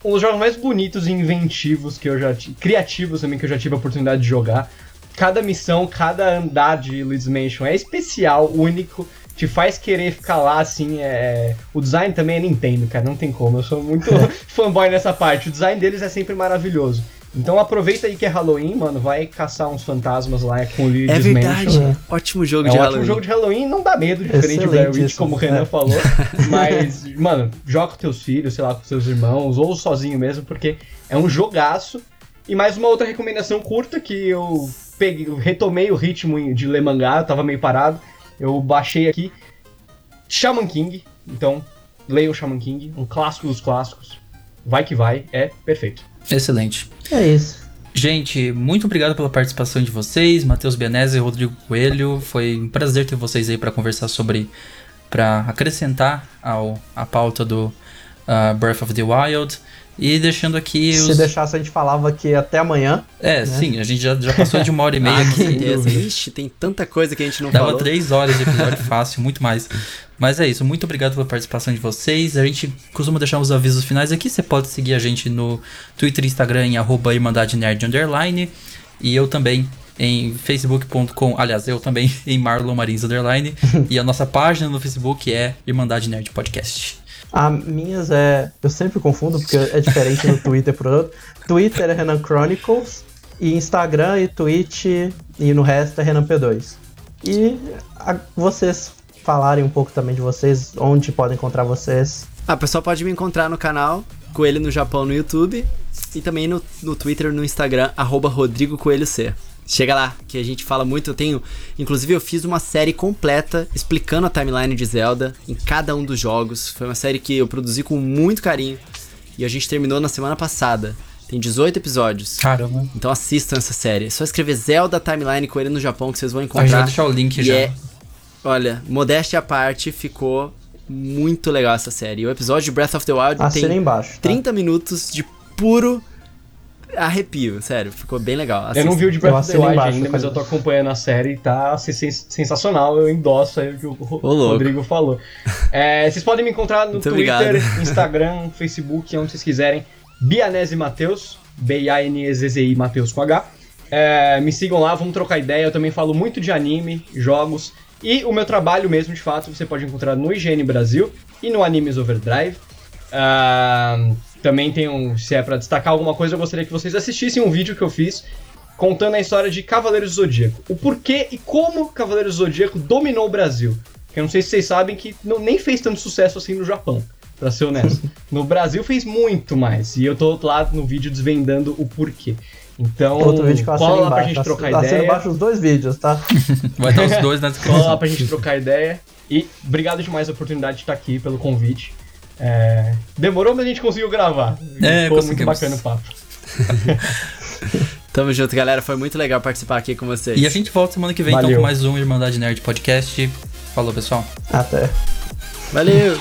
Um dos jogos mais bonitos e inventivos que eu já criativos também que eu já tive a oportunidade de jogar. Cada missão, cada andar de Luigi's Mansion é especial, único te faz querer ficar lá, assim, é... O design também é Nintendo, cara, não tem como. Eu sou muito (laughs) fanboy nessa parte. O design deles é sempre maravilhoso. Então aproveita aí que é Halloween, mano, vai caçar uns fantasmas lá com o Luigi's É verdade, Mansion. ótimo jogo é de um Halloween. ótimo jogo de Halloween, não dá medo, diferente do Blair Witch, como o Renan é. falou. (laughs) Mas, mano, joga com teus filhos, sei lá, com seus irmãos, ou sozinho mesmo, porque é um jogaço. E mais uma outra recomendação curta que eu peguei, retomei o ritmo de ler mangá, eu tava meio parado eu baixei aqui Shaman King, então leia o Shaman King, um clássico dos clássicos. Vai que vai, é perfeito. Excelente. É isso. Gente, muito obrigado pela participação de vocês, Matheus Bianese e Rodrigo Coelho. Foi um prazer ter vocês aí para conversar sobre, para acrescentar ao a pauta do uh, Breath of the Wild. E deixando aqui Se deixasse, a gente falava aqui até amanhã. É, né? sim, a gente já, já passou de uma hora e (laughs) meia ah, aqui. Ixi, tem tanta coisa que a gente não Dava falou. três horas de episódio fácil, muito mais. Mas é isso, muito obrigado pela participação de vocês. A gente costuma deixar os avisos finais aqui. Você pode seguir a gente no Twitter e Instagram em arroba Underline. E eu também em facebook.com, aliás, eu também (laughs) em Marlon Marins Underline. (laughs) e a nossa página no Facebook é Irmandade Nerd Podcast. A minhas é. Eu sempre confundo porque é diferente no Twitter pro outro. Twitter é Renan Chronicles, e Instagram e Twitch e no resto é Renan P2. E a, vocês falarem um pouco também de vocês, onde podem encontrar vocês. Ah, o pessoal pode me encontrar no canal Coelho no Japão no YouTube e também no, no Twitter e no Instagram, arroba Rodrigo Coelho C. Chega lá, que a gente fala muito. Eu tenho. Inclusive, eu fiz uma série completa explicando a timeline de Zelda em cada um dos jogos. Foi uma série que eu produzi com muito carinho. E a gente terminou na semana passada. Tem 18 episódios. Caramba. Então assistam essa série. É só escrever Zelda Timeline Coelho no Japão que vocês vão encontrar. A gente vai deixar o link já. É, olha, modéstia à parte, ficou muito legal essa série. O episódio de Breath of the Wild tem embaixo, tá? 30 minutos de puro arrepio, sério, ficou bem legal. Assista. Eu não vi o de Breath of the Wild ainda, mas eu tô acompanhando a série e tá sensacional. Eu endosso aí o que o Rodrigo falou. É, vocês podem me encontrar no Muito Twitter, obrigado. (laughs) Instagram, Facebook, onde vocês quiserem. Bianese Mateus, B-A-N-E-Z-Z-I Mateus com H. É, me sigam lá, vamos trocar ideia. Eu também falo muito de anime, jogos e o meu trabalho mesmo, de fato, você pode encontrar no IGN Brasil e no Animes Overdrive. Uh, também tem um. Se é para destacar alguma coisa, eu gostaria que vocês assistissem um vídeo que eu fiz contando a história de Cavaleiros do Zodíaco. O porquê e como Cavaleiros do Zodíaco dominou o Brasil. Que eu não sei se vocês sabem que não, nem fez tanto sucesso assim no Japão, pra ser honesto. (laughs) No Brasil fez muito mais. E eu tô lá no vídeo desvendando o porquê. Então, Outro vídeo que cola lá pra gente tá, trocar tá ideia. Tá embaixo os dois vídeos, tá? (laughs) Vai estar os dois na (laughs) descrição. Cola lá pra gente trocar ideia. E obrigado demais a oportunidade de estar aqui, pelo convite. É, demorou, mas a gente conseguiu gravar. É, Ficou muito bacana o papo. (laughs) Tamo junto, galera. Foi muito legal participar aqui com vocês. E a gente volta semana que vem Valeu. então com mais um Irmandade Nerd Podcast. Falou, pessoal. Até. Valeu!